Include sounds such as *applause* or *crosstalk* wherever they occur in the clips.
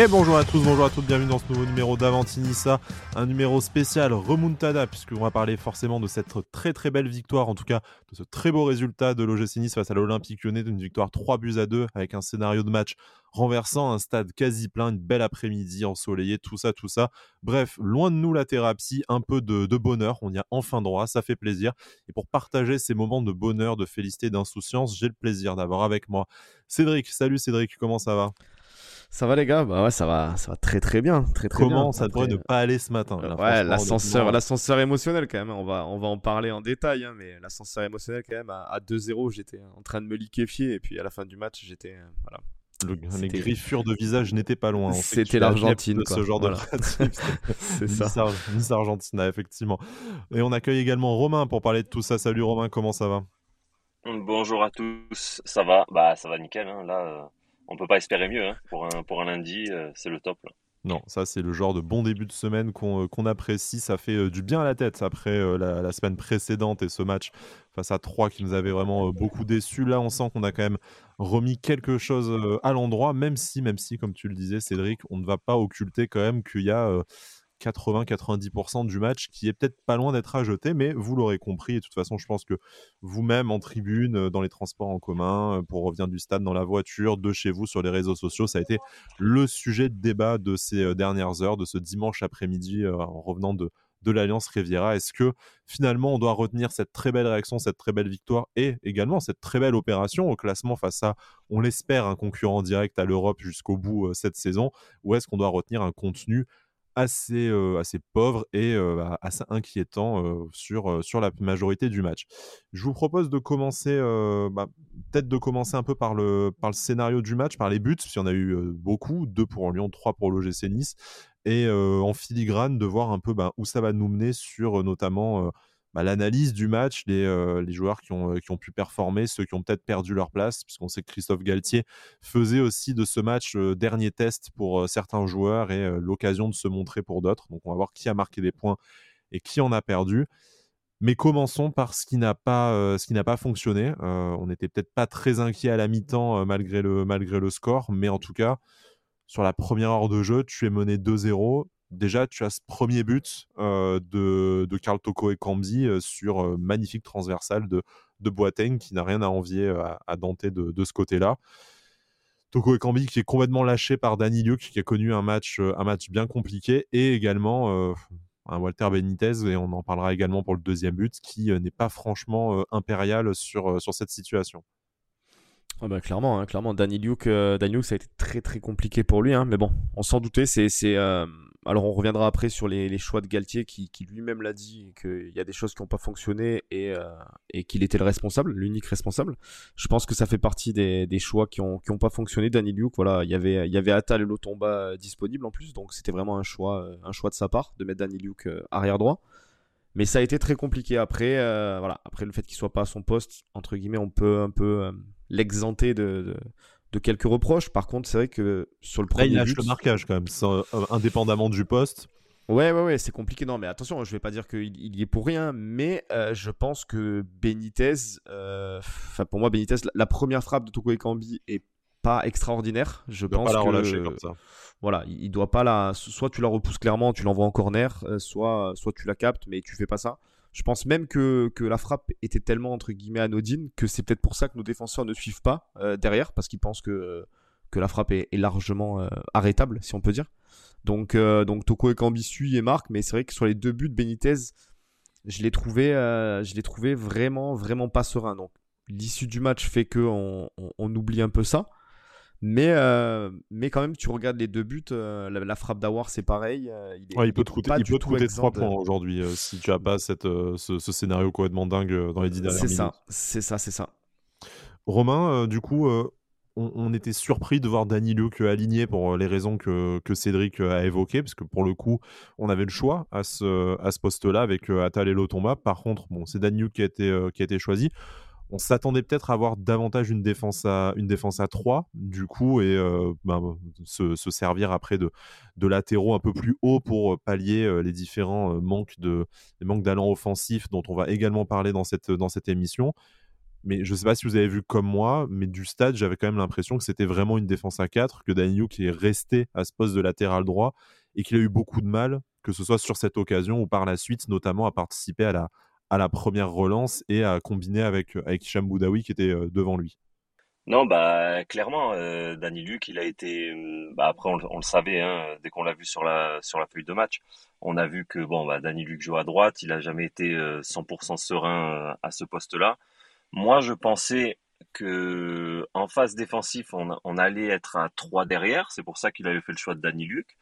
Et bonjour à tous, bonjour à toutes, bienvenue dans ce nouveau numéro d'Avantinissa, un numéro spécial remontada, puisqu'on va parler forcément de cette très très belle victoire, en tout cas de ce très beau résultat de l'OGC Nice face à l'Olympique Lyonnais, d'une victoire 3 buts à 2 avec un scénario de match renversant, un stade quasi plein, une belle après-midi ensoleillée, tout ça, tout ça. Bref, loin de nous la thérapie, un peu de, bonheur, on y a enfin droit, ça fait plaisir. Et pour partager ces moments de bonheur, de félicité, d'insouciance, j'ai le plaisir d'avoir avec moi Cédric. Salut Cédric, comment ça va? Ça va les gars? Bah ouais, ça va, ça va très très bien, très très Comment bien. ça devrait ne pas aller ce matin? là, Ouais, l'ascenseur, l'ascenseur émotionnel quand même. On va, on va en parler en détail, hein, mais l'ascenseur émotionnel quand même à, 2-0, j'étais en train de me liquéfier et puis à la fin du match, j'étais euh, voilà. les griffures de visage n'étaient pas loin. C'était l'Argentine. Ce genre de *laughs* *laughs* C'est ça. Nice Argentine, effectivement. Et on accueille également Romain pour parler de tout ça. Salut Romain, comment ça va? Bonjour à tous. Ça va? Bah ça va nickel. Hein. Là, euh, on peut pas espérer mieux hein. pour, un, lundi, euh, c'est le top. Non, ça c'est le genre de bon début de semaine qu'on euh, apprécie. Ça fait euh, du bien à la tête après la, semaine précédente et ce match face à 3 qui nous avait vraiment beaucoup déçus. Là, on sent qu'on a quand même remis quelque chose à l'endroit, même si, même si, comme tu le disais, Cédric, on ne va pas occulter quand même qu'il y a 80-90% du match qui est peut-être pas loin d'être à jeter, mais vous l'aurez compris. Et de toute façon, je pense que vous-même en tribune, euh, dans les transports en commun, euh, pour revenir du stade dans la voiture, de chez vous, sur les réseaux sociaux, ça a été le sujet de débat de ces euh, dernières heures, de ce dimanche après-midi en revenant de, de l'Alliance Riviera. Est-ce que finalement on doit retenir cette très belle réaction, cette très belle victoire et également cette très belle opération au classement face à, on l'espère, un concurrent direct à l'Europe jusqu'au bout cette saison Ou est-ce qu'on doit retenir un contenu assez, assez pauvre et assez inquiétant sur, sur la majorité du match. Je vous propose de commencer, bah, peut-être de commencer un peu par le, par le scénario du match, par les buts, parce qu'il y en a eu beaucoup, deux pour Lyon, trois pour l'OGC Nice, et en filigrane de voir un peu bah, où ça va nous mener sur notamment bah, l'analyse du match, les, euh, les joueurs qui ont, euh, qui ont pu performer, ceux qui ont peut-être perdu leur place, puisqu'on sait que Christophe Galtier faisait aussi de ce match euh, dernier test pour certains joueurs et l'occasion de se montrer pour d'autres. Donc on va voir qui a marqué des points et qui en a perdu. Mais commençons par ce qui n'a pas, fonctionné. on n'était peut-être pas très inquiet à la mi-temps malgré le score, mais en tout cas, sur la première heure de jeu, tu es mené 2-0 déjà, tu as ce premier but euh, de, de Karl Toko et Kambi euh, sur euh, magnifique transversal de, de Boateng qui n'a rien à envier à, Dante de, ce côté-là. Toko et Kambi qui est complètement lâché par Danny Luke qui a connu un match, un match bien compliqué et également un Walter Benitez et on en parlera également pour le deuxième but qui n'est pas franchement impérial sur, sur cette situation. bah clairement, hein, clairement, Danny Luke, ça a été très très compliqué pour lui, hein, mais bon, on s'en doutait, c'est alors on reviendra après sur les, choix de Galtier qui, lui-même l'a dit qu'il y a des choses qui n'ont pas fonctionné et, euh, et qu'il était le responsable, l'unique responsable. Je pense que ça fait partie des, choix qui n'ont pas fonctionné. Danny Luke, voilà, il y avait il y avait Atal et Lotomba disponibles en plus, donc c'était vraiment un choix euh, un choix de sa part de mettre Danny Luke euh, arrière droit. Mais ça a été très compliqué après. voilà, après le fait qu'il soit pas à son poste, entre guillemets, on peut un peu l'exenter de de quelques reproches. Par contre, c'est vrai que sur le premier Là, il lâche le marquage quand même, euh, indépendamment du poste. Ouais, ouais, ouais, c'est compliqué. Non, mais attention, je vais pas dire qu'il y est pour rien, mais euh, je pense que Benitez, euh, enfin pour moi, Benitez, la, première frappe de Toko Ekambi est pas extraordinaire. Je doit pense pas la relâcher comme ça. Voilà, il, doit pas la. Soit tu la repousses clairement, tu l'envoies en corner, soit, soit tu la captes, mais tu fais pas ça. Je pense même que, la frappe était tellement entre guillemets anodine que c'est peut-être pour ça que nos défenseurs ne suivent pas euh, derrière parce qu'ils pensent que, la frappe est, largement euh, arrêtable, si on peut dire. Donc, euh, donc Toko et et marque, mais c'est vrai que sur les deux buts, Benitez, je l'ai trouvé, je l'ai trouvé vraiment, vraiment pas serein. Donc l'issue du match fait qu'on on oublie un peu ça. Mais, euh, mais quand même, tu regardes les deux buts, euh, la, frappe d'Awar, c'est pareil. Euh, il, peut te coûter, il peut te coûter 3 points aujourd'hui si tu as pas cette, ce, scénario complètement dingue dans les 10 dernières minutes. C'est ça, c'est ça, c'est ça. Romain, du coup, on, était surpris de voir Danny Luke aligné pour les raisons que, que, Cédric a évoquées, parce que pour le coup, on avait le choix à ce, à ce poste-là avec Atal et Lotomba. Par contre, bon, c'est Luke qui a été, qui a été choisi on s'attendait peut-être à avoir davantage une défense à, une défense à 3, du coup, et euh, bah, se, servir après de, latéraux un peu plus hauts pour pallier euh, les différents euh, manques de d'allant offensif dont on va également parler dans cette, émission. mais je sais pas si vous avez vu comme moi, mais du stade, j'avais quand même l'impression que c'était vraiment une défense à 4, que Daniel qui est resté à ce poste de latéral droit et qu'il a eu beaucoup de mal, que ce soit sur cette occasion ou par la suite, notamment à participer à la, à la première relance et à combiner avec, avec Hicham qui était devant lui. Non, bah clairement, euh, Danny Luc, il a été. Euh, bah, après, on, le savait hein, dès qu'on l'a vu sur la sur la feuille de match. On a vu que bon, bah, Danny Luc joue à droite. Il a jamais été 100% euh, serein à ce poste-là. Moi, je pensais que en phase défensive, on, on allait être à 3 derrière. C'est pour ça qu'il avait fait le choix de Danny Luc.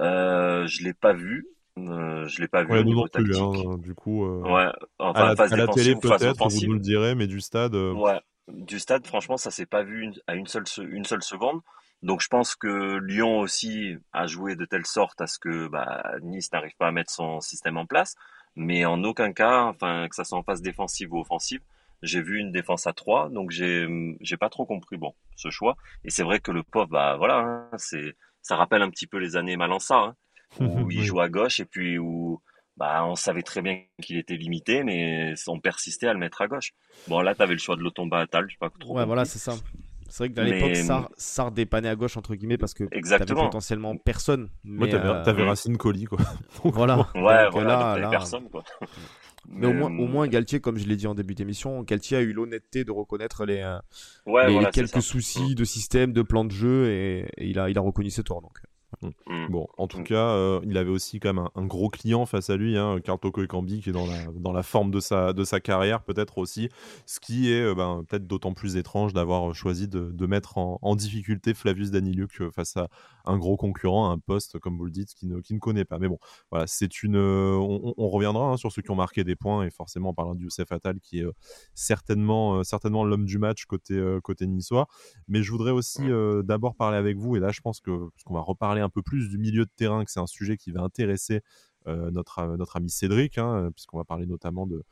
Euh, je l'ai pas vu. Euh, je l'ai pas vu au niveau tactique. Hein, du coup, ouais, enfin, à, la, à la télé peut-être, vous nous le direz, mais du stade. Ouais, du stade, franchement, ça s'est pas vu à une seule, une seule seconde. Donc je pense que Lyon aussi a joué de telle sorte à ce que bah, Nice n'arrive pas à mettre son système en place. Mais en aucun cas, enfin que ça soit en phase défensive ou offensive, j'ai vu une défense à 3, donc j'ai j'ai pas trop compris bon ce choix. Et c'est vrai que le pauvre, bah voilà, hein, c'est ça rappelle un petit peu les années Malensa, hein, où *laughs* il joue à gauche et puis où bah, on savait très bien qu'il était limité, mais on persistait à le mettre à gauche. Bon, là, tu avais le choix de l'Otomba à Tal, je sais pas trop. Ouais, voilà, c'est ça. C'est vrai que dans l'époque, Sar, Sar dépannait à gauche, entre guillemets, parce que t'avais potentiellement personne. Mais t'avais, euh... Racine Colli, quoi. *laughs* voilà. Ouais, voilà, là, personne, quoi. *laughs* Mais, au, moins, au moins, Galtier, comme je l'ai dit en début d'émission, Galtier a eu l'honnêteté de reconnaître les, euh, les, quelques soucis de système, de plan de jeu, et, il, a, il a reconnu ses torts. Donc. Mm. Mm. Bon, en tout mm. cas, euh, il avait aussi quand même un, gros client face à lui, hein, Kartoko Ekambi, qui est dans la, dans la forme de sa, de sa carrière, peut-être aussi. Ce qui est euh, ben, peut-être d'autant plus étrange d'avoir choisi de, de mettre en, en, difficulté Flavius Daniliuk euh, face à un gros concurrent, un poste, comme vous le dites, qui ne, qui ne connaît pas. Mais bon, voilà, c'est une. On, reviendra hein, sur ceux qui ont marqué des points, et forcément, en parlant de Youssef Attal, qui est certainement, certainement l'homme du match côté, côté niçois. Mais je voudrais aussi d'abord parler avec vous, et là, je pense que, parce qu'on va reparler un peu plus du milieu de terrain, que c'est un sujet qui va intéresser euh, notre, euh, notre ami Cédric, hein, puisqu'on va parler notamment de,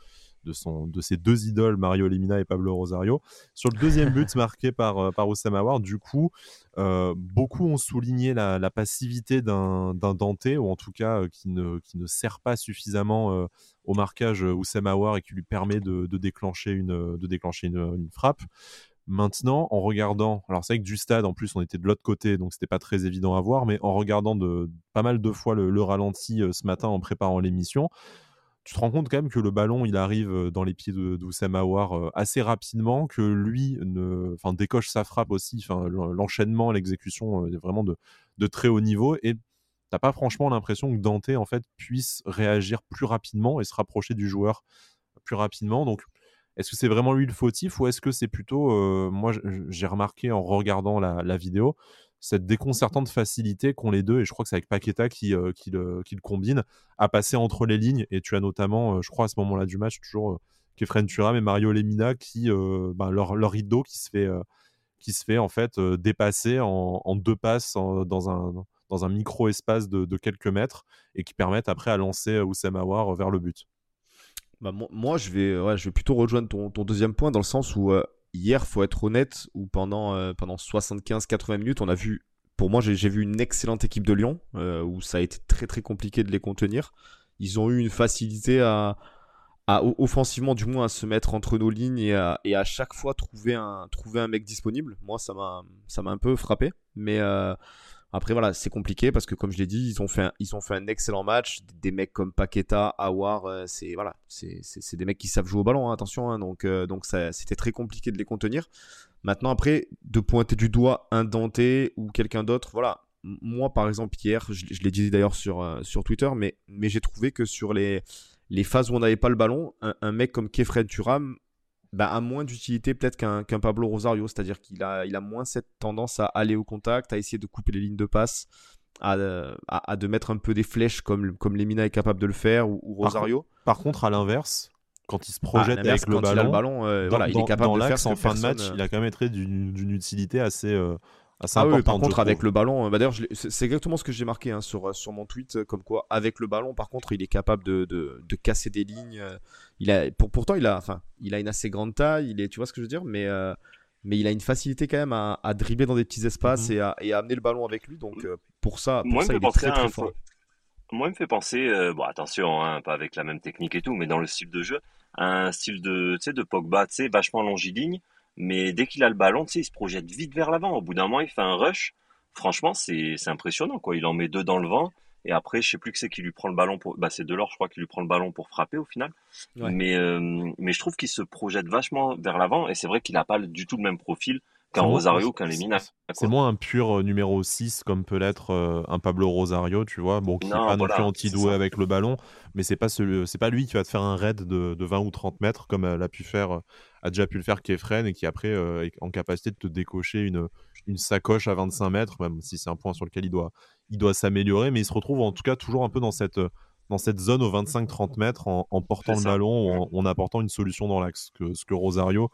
de, son, de ses deux idoles, Mario Lemina et Pablo Rosario. Sur le deuxième but *laughs* marqué par, euh, par Oussama War, du coup, beaucoup ont souligné la, passivité d'un Dante, ou en tout cas qui, ne, qui ne sert pas suffisamment au marquage Oussama War et qui lui permet de, de déclencher, une, de déclencher une, une frappe. Maintenant, en regardant, alors c'est vrai que du stade, en plus, on était de l'autre côté, donc c'était pas très évident à voir, mais en regardant de, pas mal de fois le, ralenti euh, ce matin en préparant l'émission, tu te rends compte quand même que le ballon, il arrive euh, dans les pieds d'Oussama Aouar euh, assez rapidement, que lui ne, décoche sa frappe aussi, l'enchaînement, l'exécution est vraiment de, de, très haut niveau, et t'as pas franchement l'impression que Dante en fait puisse réagir plus rapidement et se rapprocher du joueur plus rapidement. Donc est-ce que c'est vraiment lui le fautif ou est-ce que c'est plutôt, euh, moi j'ai remarqué en regardant la, vidéo, cette déconcertante facilité qu'ont les deux, et je crois que c'est avec Paqueta qui, euh, le, combine, à passer entre les lignes. Et tu as notamment, euh, je crois à ce moment-là du match, toujours Kefren Turam et Mario Lemina, qui, ben, leur, rideau qui se fait, en fait dépasser en, deux passes dans un dans un micro-espace de, quelques mètres et qui permettent après à lancer Oussama War vers le but. Bah, moi, je vais, je vais plutôt rejoindre ton, deuxième point dans le sens où euh, hier, faut être honnête, où pendant, euh, pendant 75-80 minutes, on a vu, pour moi, j'ai vu une excellente équipe de Lyon, euh, où ça a été très très compliqué de les contenir. Ils ont eu une facilité à, à offensivement, du moins, à se mettre entre nos lignes et à, chaque fois trouver un, trouver un mec disponible. Moi, ça m'a un peu frappé, mais après, voilà, c'est compliqué parce que, comme je l'ai dit, ils ont, fait un, ils ont fait un excellent match. Des mecs comme Paqueta, Awar, euh, c'est voilà, c'est des mecs qui savent jouer au ballon, hein, attention. Hein, donc, euh, donc c'était très compliqué de les contenir. Maintenant, après, de pointer du doigt un Dante ou quelqu'un d'autre, voilà. Moi, par exemple, hier, je, l'ai dit d'ailleurs sur, euh, sur Twitter, mais, mais j'ai trouvé que sur les, les phases où on n'avait pas le ballon, un, un mec comme Kefred Turam bah, a moins d'utilité peut-être qu'un Pablo Rosario, c'est-à-dire qu'il a, il a moins cette tendance à aller au contact, à essayer de couper les lignes de passe, à, à, de mettre un peu des flèches comme, comme Lemina est capable de le faire ou, Rosario. Par, contre, à l'inverse, quand il se projette avec le ballon, il, le ballon euh, voilà, il est capable de faire en fin de match, il a quand même été d'une utilité assez, euh, ah oui, par contre, avec le ballon, euh, bah, d'ailleurs, c'est exactement ce que j'ai marqué hein, sur, euh, sur mon tweet, euh, comme quoi, avec le ballon, par contre, il est capable de, de, de casser des lignes. Il a, pour, pourtant, il a, enfin, il a une assez grande taille, il est, tu vois ce que je veux dire, mais, mais il a une facilité quand même à, à dribbler dans des petits espaces mhm. et, à, et, à, amener le ballon avec lui. Donc, pour ça, pour ça il est très, très fort. moi, il me fait penser, euh, bon, attention, hein, pas avec la même technique et tout, mais dans le style de jeu, un style de, tu sais, de Pogba, tu sais, vachement longiligne, mais dès qu'il a le ballon, tu sais, il se projette vite vers l'avant. Au bout d'un moment, il fait un rush. Franchement, c'est, c'est impressionnant, quoi. Il en met deux dans le vent. Et après, je sais plus que c'est qui lui prend le ballon pour, bah, c'est Delors, je crois, qui lui prend le ballon pour frapper au final. Mais, euh, mais je trouve qu'il se projette vachement vers l'avant. Et c'est vrai qu'il n'a pas du tout le même profil qu'un Rosario, qu'un Lemina. C'est moins un pur euh, numéro 6 comme peut l'être euh, un Pablo Rosario, tu vois, bon, qui n'est pas non plus anti-doué avec le ballon, mais c'est pas, c'est pas lui qui va te faire un raid de, de 20 ou 30 mètres comme elle a pu faire, a déjà pu le faire Kefren et qui après est en capacité de te décocher une, une sacoche à 25 mètres, même si c'est un point sur lequel il doit, il doit s'améliorer, mais il se retrouve en tout cas toujours un peu dans cette, dans cette zone aux 25-30 mètres en, portant le ballon ou en, apportant une solution dans l'axe. Que, ce que Rosario,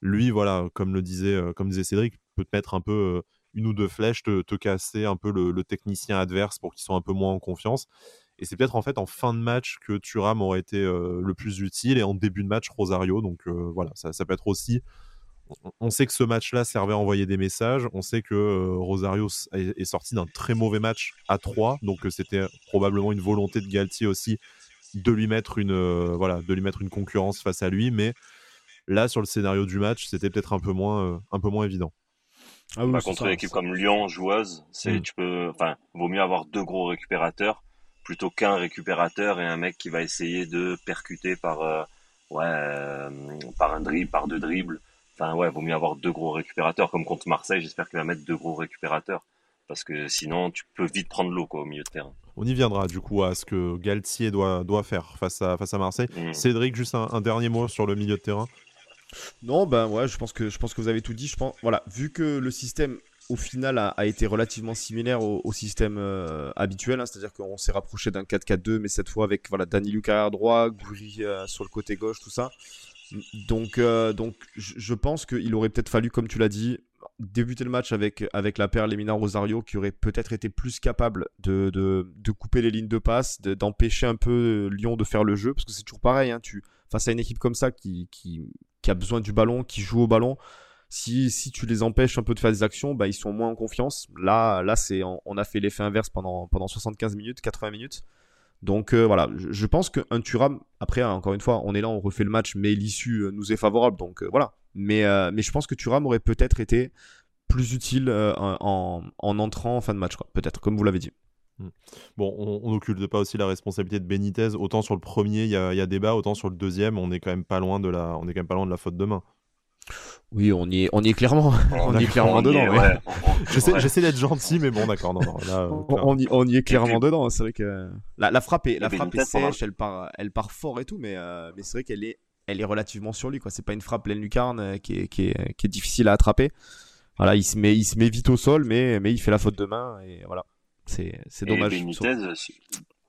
lui, voilà, comme le disait, euh, comme disait Cédric, peut te mettre un peu euh, une ou deux flèches, te, te casser un peu le, technicien adverse pour qu'il soit un peu moins en confiance. Et c'est peut-être en fait en fin de match que Thuram aurait été euh, le plus utile et en début de match Rosario. Donc voilà, ça, peut être aussi on sait que ce match-là servait à envoyer des messages. On sait que Rosario est, sorti d'un très mauvais match à 3. Donc c'était probablement une volonté de Galtier aussi de lui mettre une, voilà, de lui mettre une concurrence face à lui. Mais là, sur le scénario du match, c'était peut-être un peu moins, un peu moins évident. Ah bah, contre une équipe comme Lyon, joueuse, c'est, mm. tu peux, enfin, vaut mieux avoir deux gros récupérateurs plutôt qu'un récupérateur et un mec qui va essayer de percuter par, ouais, par un dribble, par deux dribbles Enfin, ouais, vaut mieux avoir deux gros récupérateurs. Comme contre Marseille, j'espère qu'il va mettre deux gros récupérateurs. Parce que sinon, tu peux vite prendre l'eau quoi, au milieu de terrain. On y viendra du coup à ce que Galtier doit, doit faire face à, face à Marseille. Mmh. Cédric, juste un, dernier mot sur le milieu de terrain. Non, ben je pense que je pense que vous avez tout dit. Je pense, voilà, vu que le système au final a, été relativement similaire au, système euh, habituel, hein, c'est-à-dire qu'on s'est rapproché d'un 4-4-2, mais cette fois avec voilà Dani Lucas à droite, Goury euh, sur le côté gauche, tout ça. Donc, euh, donc je pense qu'il aurait peut-être fallu, comme tu l'as dit, débuter le match avec, avec la paire Lemina Rosario qui aurait peut-être été plus capable de, de, de, couper les lignes de passe, d'empêcher un peu Lyon de faire le jeu, parce que c'est toujours pareil, hein, tu, face à une équipe comme ça qui, qui, qui, a besoin du ballon, qui joue au ballon, si, si tu les empêches un peu de faire des actions, bah, ils sont moins en confiance. Là, là c'est, on, a fait l'effet inverse pendant, pendant 75 minutes, 80 minutes. Donc euh, voilà, je, pense qu'un Thuram, après, encore une fois, on est là, on refait le match, mais l'issue euh, nous est favorable, donc euh, voilà. Mais, mais je pense que Thuram aurait peut-être été plus utile en, en, entrant en fin de match, peut-être, comme vous l'avez dit. Hmm. Bon, on n'occulte pas aussi la responsabilité de Benitez. Autant sur le premier, il y a, y a, débat, autant sur le deuxième, on est quand même pas loin de la, on est quand même pas loin de la faute de main. Oui, on y est, on y est clairement, *laughs* on, y est clairement dedans. J'essaie d'être gentil, mais bon, d'accord, non, *laughs* on, y, on, y, est clairement dedans. C'est vrai que la, frappe est, la frappe est sèche, elle part, elle part fort et tout, mais, euh, mais c'est vrai qu'elle est, elle est relativement sur lui. Quoi, c'est pas une frappe pleine lucarne euh, qui est, qui est, qui est difficile à attraper. Voilà, il se met, il se met vite au sol, mais, mais il fait la faute de main et voilà, c'est, c'est dommage. Benitez,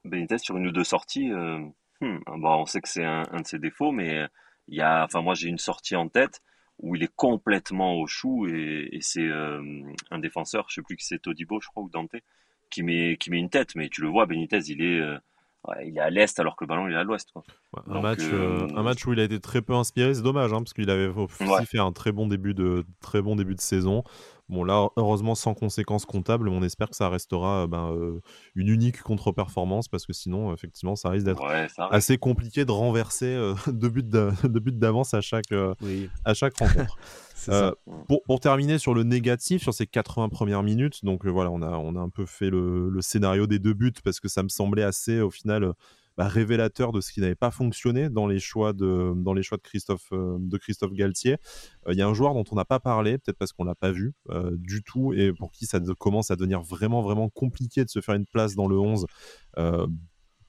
Benitez, sur une ou deux sorties, euh, hmm, bon, on sait que c'est un, un de ses défauts, mais il y a, enfin moi j'ai une sortie en tête où il est complètement au chou et, c'est euh, un défenseur, je sais plus qui c'est, Todibo, je crois, ou Dante, qui met, qui met une tête, mais tu le vois, Benitez, il est, euh, il est à l'est alors que le ballon il est à l'ouest. un, match, euh, un match où il a été très peu inspiré, c'est dommage, hein, parce qu'il avait aussi fait un très bon début de, très bon début de saison. Bon, là, heureusement, sans conséquences comptables, mais on espère que ça restera ben, euh, une unique contre-performance parce que sinon, effectivement, ça risque d'être assez compliqué de renverser euh, *laughs* deux buts d'avance à chaque, euh, à chaque rencontre. *laughs* pour, pour, terminer sur le négatif, sur ces 80 premières minutes, donc voilà, on a, on a un peu fait le, le, scénario des deux buts parce que ça me semblait assez, au final, bah, révélateur de ce qui n'avait pas fonctionné dans les choix de, dans les choix de, Christophe, euh, de Christophe Galtier. Euh, il y a un joueur dont on n'a pas parlé, peut-être parce qu'on l'a pas vu euh, du tout, et pour qui ça commence à devenir vraiment, vraiment compliqué de se faire une place dans le 11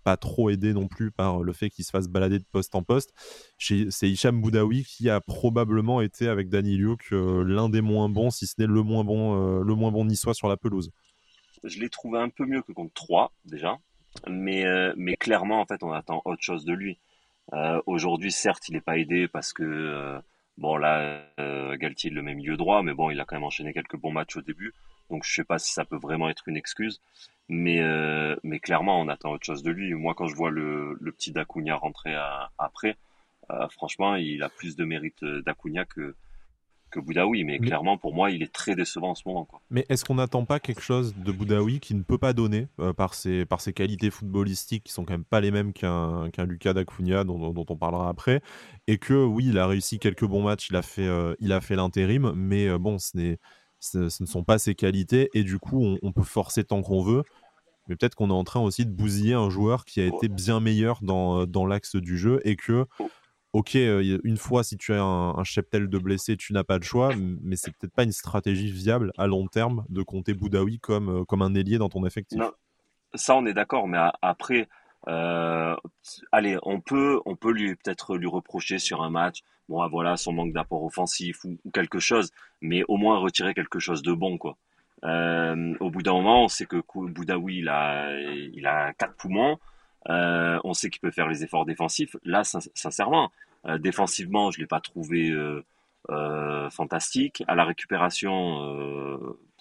pas trop aidé non plus par le fait qu'il se fasse balader de poste en poste. C'est Hicham Boudaoui qui a probablement été avec Danny Luke l'un des moins bons, si ce n'est le moins bon, le moins bon niçois sur la pelouse. Je l'ai trouvé un peu mieux que contre 3 déjà. Mais, euh, mais clairement, en fait, on attend autre chose de lui. Euh, aujourd'hui, certes, il n'est pas aidé parce que, euh, bon, là, Galtier le met milieu droit, mais bon, il a quand même enchaîné quelques bons matchs au début. Donc, je sais pas si ça peut vraiment être une excuse. Mais, mais clairement, on attend autre chose de lui. Moi, quand je vois le, petit Dacunia rentrer après, franchement, il a plus de mérite d'Acuna que, que Boudaoui. Mais, clairement, pour moi, il est très décevant en ce moment. Quoi. Mais est-ce qu'on n'attend pas quelque chose de Boudaoui qui ne peut pas donner euh, par, ses, par ses qualités footballistiques qui sont quand même pas les mêmes qu'un qu'un Lucas Dacunia dont, dont, on parlera après Et que oui, il a réussi quelques bons matchs, il a fait, euh, il a fait l'intérim, mais euh, bon, ce, n'est, ce, ne sont pas ses qualités et du coup, on, on peut forcer tant qu'on veut. Mais peut-être qu'on est en train aussi de bousiller un joueur qui a été bien meilleur dans, dans l'axe du jeu et que ok, une fois, si tu as un, cheptel de blessés, tu n'as pas de choix, mais c'est peut-être pas une stratégie viable à long terme de compter Boudaoui comme, comme un ailier dans ton effectif. Ça, on est d'accord, mais après, allez, on peut, on peut lui peut-être lui reprocher sur un match, bon, ah, voilà, son manque d'apport offensif ou, quelque chose, mais au moins retirer quelque chose de bon, quoi. au bout d'un moment, on sait que Boudaoui, il a, il a quatre poumons. Euh, on sait qu'il peut faire les efforts défensifs. Là, sincèrement, euh, défensivement, je l'ai pas trouvé euh, fantastique. À la récupération,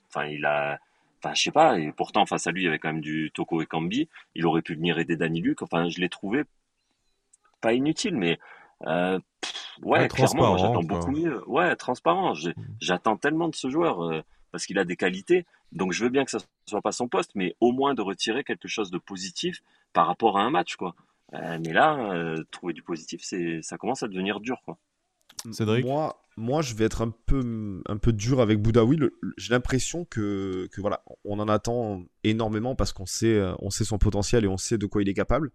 enfin, il a, enfin, je sais pas. Et pourtant, face à lui, il y avait quand même du Toko et Kambi. Il aurait pu venir aider Danny Luc. Enfin, je l'ai trouvé pas inutile, mais ouais, clairement, j'attends beaucoup mieux. Ouais, transparent. Mmh. J'attends tellement de ce joueur parce qu'il a des qualités. Donc je veux bien que ça soit pas son poste, mais au moins de retirer quelque chose de positif par rapport à un match, quoi. Euh, mais là, euh, trouver du positif, c'est, ça commence à devenir dur, quoi. Cédric moi, moi, je vais être un peu, un peu dur avec Boudaoui. J'ai l'impression que, que, voilà, on en attend énormément parce qu'on sait, euh, on sait son potentiel et on sait de quoi il est capable.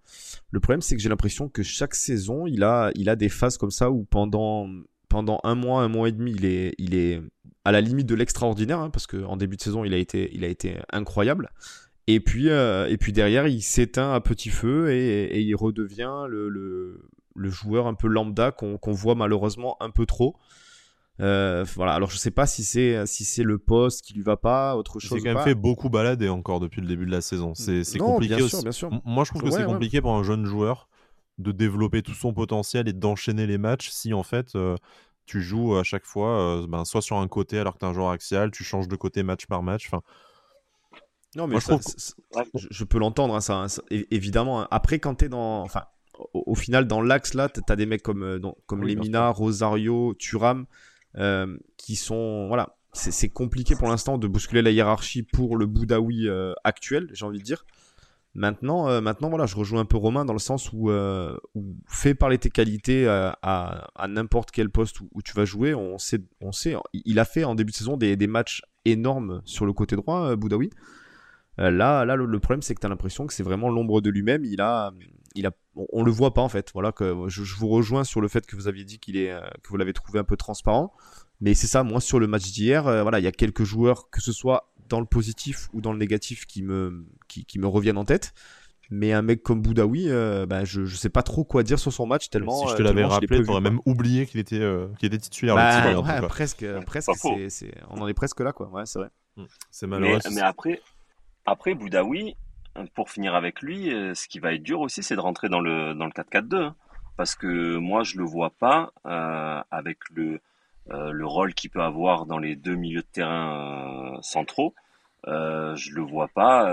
Le problème, c'est que j'ai l'impression que chaque saison, il a, il a des phases comme ça où pendant, pendant un mois, un mois et demi, il est, il est à la limite de l'extraordinaire, hein, parce qu'en début de saison, il a été, il a été incroyable. Et puis, euh, et puis derrière, il s'éteint à petit feu et, il redevient le, le, joueur un peu lambda qu'on voit malheureusement un peu trop. Euh, voilà. Alors je sais pas si c'est si c'est le poste qui lui va pas, autre chose. Il s'est quand même fait beaucoup balader encore depuis le début de la saison. C'est compliqué bien aussi. Sûr, bien sûr. Moi je trouve que c'est compliqué pour un jeune joueur de développer tout son potentiel et d'enchaîner les matchs si en fait euh, tu joues à chaque fois, ben, soit sur un côté alors que tu es un joueur axial, tu changes de côté match par match. Enfin, non, mais je, peux l'entendre, hein, ça, évidemment. Hein. Après, quand tu es dans. Enfin, au, final, dans l'axe, là, tu as des mecs comme, euh, comme Lemina, Rosario, Turam, euh, qui sont. Voilà, c'est compliqué pour l'instant de bousculer la hiérarchie pour le Boudaoui actuel, j'ai envie de dire. Maintenant, euh, maintenant, voilà, je rejoins un peu Romain dans le sens où, euh, fait parler tes qualités euh, à, n'importe quel poste où, tu vas jouer, on sait, on sait. Il a fait en début de saison des, matchs énormes sur le côté droit, Boudaoui. Là, là, le, problème, c'est que tu as l'impression que c'est vraiment l'ombre de lui-même. Il a, il a, on, le voit pas en fait. Voilà, que je, vous rejoins sur le fait que vous aviez dit qu'il est, que vous l'avez trouvé un peu transparent. Mais c'est ça, moi, sur le match d'hier, voilà, il y a quelques joueurs, que ce soit dans le positif ou dans le négatif qui me, qui, me reviennent en tête. Mais un mec comme Boudaoui, euh, bah, je, je sais pas trop quoi dire sur son match tellement. Si je te euh, l'avais rappelé, tu aurais même oublié qu'il était, euh, était titulaire. Bah, presque, presque. on en est presque là, quoi. Ouais, c'est vrai. Hmm. C'est malheureux. Mais, après, après Boudaoui, pour finir avec lui, ce qui va être dur aussi, c'est de rentrer dans le dans le 4-4-2, hein. parce que moi, je le vois pas avec le euh, le rôle qu'il peut avoir dans les deux milieux de terrain euh, centraux, euh, je le vois pas,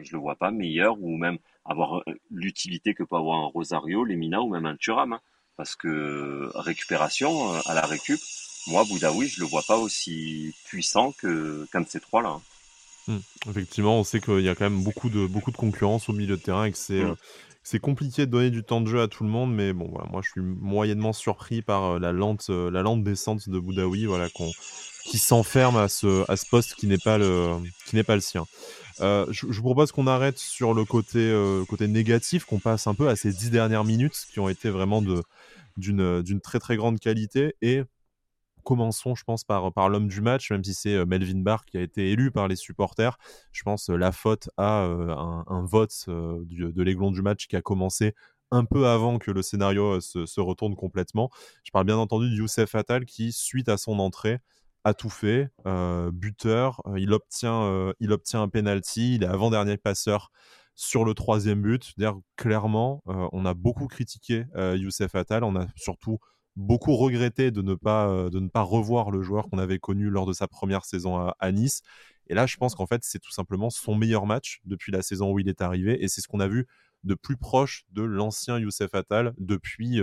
je le vois pas meilleur ou même avoir l'utilité que peut avoir un Rosario, Lemina ou même un Thuram, hein. parce que récupération à la récup, moi Boudaoui, je le vois pas aussi puissant que qu'un de ces trois là. Hein. Mmh. Effectivement, on sait qu'il y a quand même beaucoup de, beaucoup de concurrence au milieu de terrain et que c'est mmh c'est compliqué de donner du temps de jeu à tout le monde, mais bon, voilà, moi je suis moyennement surpris par euh, la, lente, euh, la lente descente de Boudaoui, voilà, qui s'enferme à ce, à ce poste qui n'est pas le, qui n'est pas le sien. Euh, je, vous propose qu'on arrête sur le côté, côté négatif, qu'on passe un peu à ces dix dernières minutes qui ont été vraiment de, d'une, d'une très très grande qualité et commençons, je pense, par, par l'homme du match, même si c'est euh, Melvin Barr qui a été élu par les supporters. Je pense euh, la faute à euh, un, vote de l'aiglon du match qui a commencé un peu avant que le scénario se, retourne complètement. Je parle bien entendu de Youssef Attal qui, suite à son entrée, a tout fait. buteur, il, obtient, il obtient un penalty, il est avant-dernier passeur sur le troisième but. D'ailleurs, clairement, on a beaucoup critiqué Youssef Attal, on a surtout beaucoup regretté de ne pas, euh, de ne pas revoir le joueur qu'on avait connu lors de sa première saison à, Nice. Et là, je pense qu'en fait, c'est tout simplement son meilleur match depuis la saison où il est arrivé. Et c'est ce qu'on a vu de plus proche de l'ancien Youssef Attal depuis,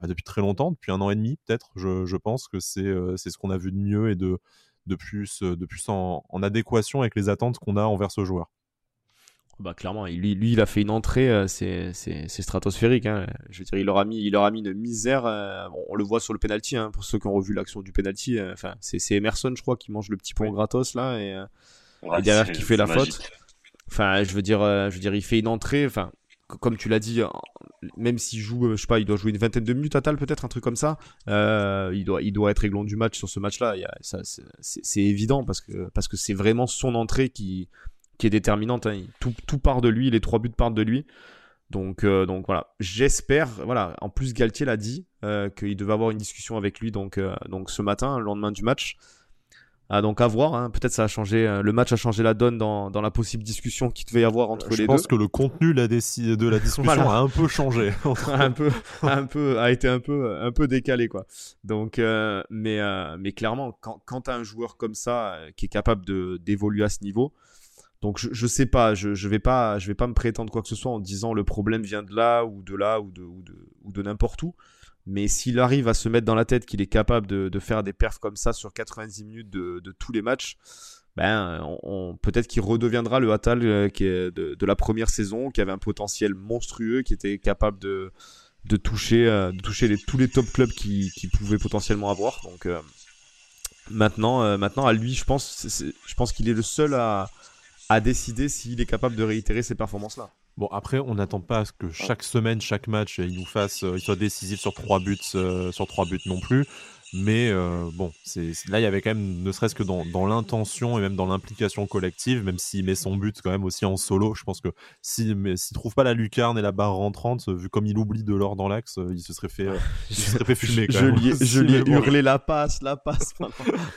bah, depuis très longtemps, depuis un an et demi peut-être. Je, je, pense que c'est c'est ce qu'on a vu de mieux et de, de plus, de plus en adéquation avec les attentes qu'on a envers ce joueur. Bah clairement, lui, lui, il a fait une entrée, euh, c'est stratosphérique. Hein. Je veux dire, il leur a mis, il leur a mis une misère. Euh, on le voit sur le penalty. Hein, pour ceux qui ont revu l'action du penalty, euh, enfin, c'est Emerson, je crois, qui mange le petit pont gratos là et, derrière qui fait la faute. Enfin, je veux dire, je veux dire, il fait une entrée. Enfin, comme tu l'as dit, même s'il joue, je sais pas, il doit jouer une vingtaine de minutes à tal, peut-être un truc comme ça. il doit, il doit être réglant du match sur ce match-là. C'est évident parce que parce que c'est vraiment son entrée qui qui est déterminante. Hein. Tout, tout, part de lui, les trois buts partent de lui. Donc, euh, donc voilà, j'espère. Voilà, en plus Galtier l'a dit euh, qu'il devait avoir une discussion avec lui donc, euh, donc ce matin, le lendemain du match. Ah, donc à voir, hein. peut-être ça a changé, le match a changé la donne dans, dans la possible discussion qu'il devait y avoir entre les deux. Je pense que le contenu la de la discussion a un peu changé. *laughs* un peu, un peu, a été un peu, un peu décalé quoi. Donc, mais, mais clairement, quand, quand tu as un joueur comme ça qui est capable d'évoluer à ce niveau, donc je, je sais pas, je, je vais pas, je vais pas me prétendre quoi que ce soit en disant le problème vient de là ou de là ou de, ou de, n'importe où. Mais s'il arrive à se mettre dans la tête qu'il est capable de, faire des perfs comme ça sur 90 minutes de, tous les matchs, ben peut-être qu'il redeviendra le Hatal euh, de, la première saison, qui avait un potentiel monstrueux, qui était capable de, toucher, euh, tous les top clubs qu'il qui pouvait potentiellement avoir. Donc euh, maintenant, maintenant à lui, je pense, je pense qu'il est le seul à à décider s'il est capable de réitérer ces performances-là. Bon, après, on n'attend pas à ce que chaque semaine, chaque match, il nous fasse, euh, il soit décisif sur trois buts, euh, sur trois buts non plus. Mais euh, bon, c'est là, il y avait quand même, ne serait-ce que dans, dans l'intention et même dans l'implication collective, même s'il met son but quand même aussi en solo, je pense que s'il ne trouve pas la lucarne et la barre rentrante, vu comme il oublie de l'or dans l'axe, euh, il se serait fait, euh, il se serait fait *laughs* fumer. Quand je, même. Lui, je lui ai *laughs* hurlé la passe, la passe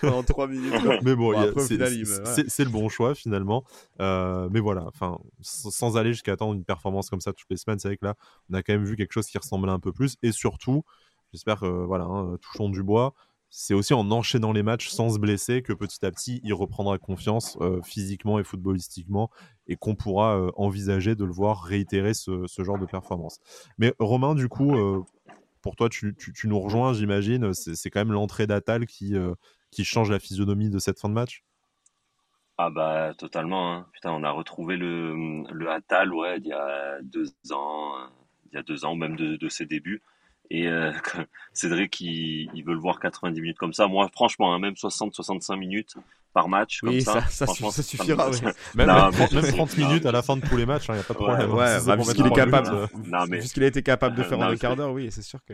pendant, *laughs* trois minutes. Mais bon, c'est le bon choix finalement. mais voilà, enfin, sans aller jusqu'à attendre une performance comme ça toutes les semaines, c'est vrai que là, on a quand même vu quelque chose qui ressemblait un peu plus. Et surtout, J'espère que, voilà, hein, touchons du bois. C'est aussi en enchaînant les matchs sans se blesser que petit à petit, il reprendra confiance euh, physiquement et footballistiquement et qu'on pourra euh, envisager de le voir réitérer ce, genre de performance. Mais Romain, du coup, euh, pour toi, tu, nous rejoins, j'imagine. C'est quand même l'entrée d'Atal qui, qui change la physionomie de cette fin de match? Ah bah totalement. Hein. Putain, on a retrouvé le, le Atal ouais, il y a deux ans, il y a deux ans, même de ses débuts. Et euh, *laughs* Cédric, il, il, veut le voir 90 minutes comme ça. Moi, franchement, hein, même 60-65 minutes par match, comme ça, ça, ça, suffira. *laughs* Même, même, 30 minutes à la fin de tous les matchs, il hein, n'y a pas de problème. Ouais, hein. bah, puisqu'il est capable, mais... puisqu'il a été capable de faire en un quart d'heure, oui, c'est sûr que.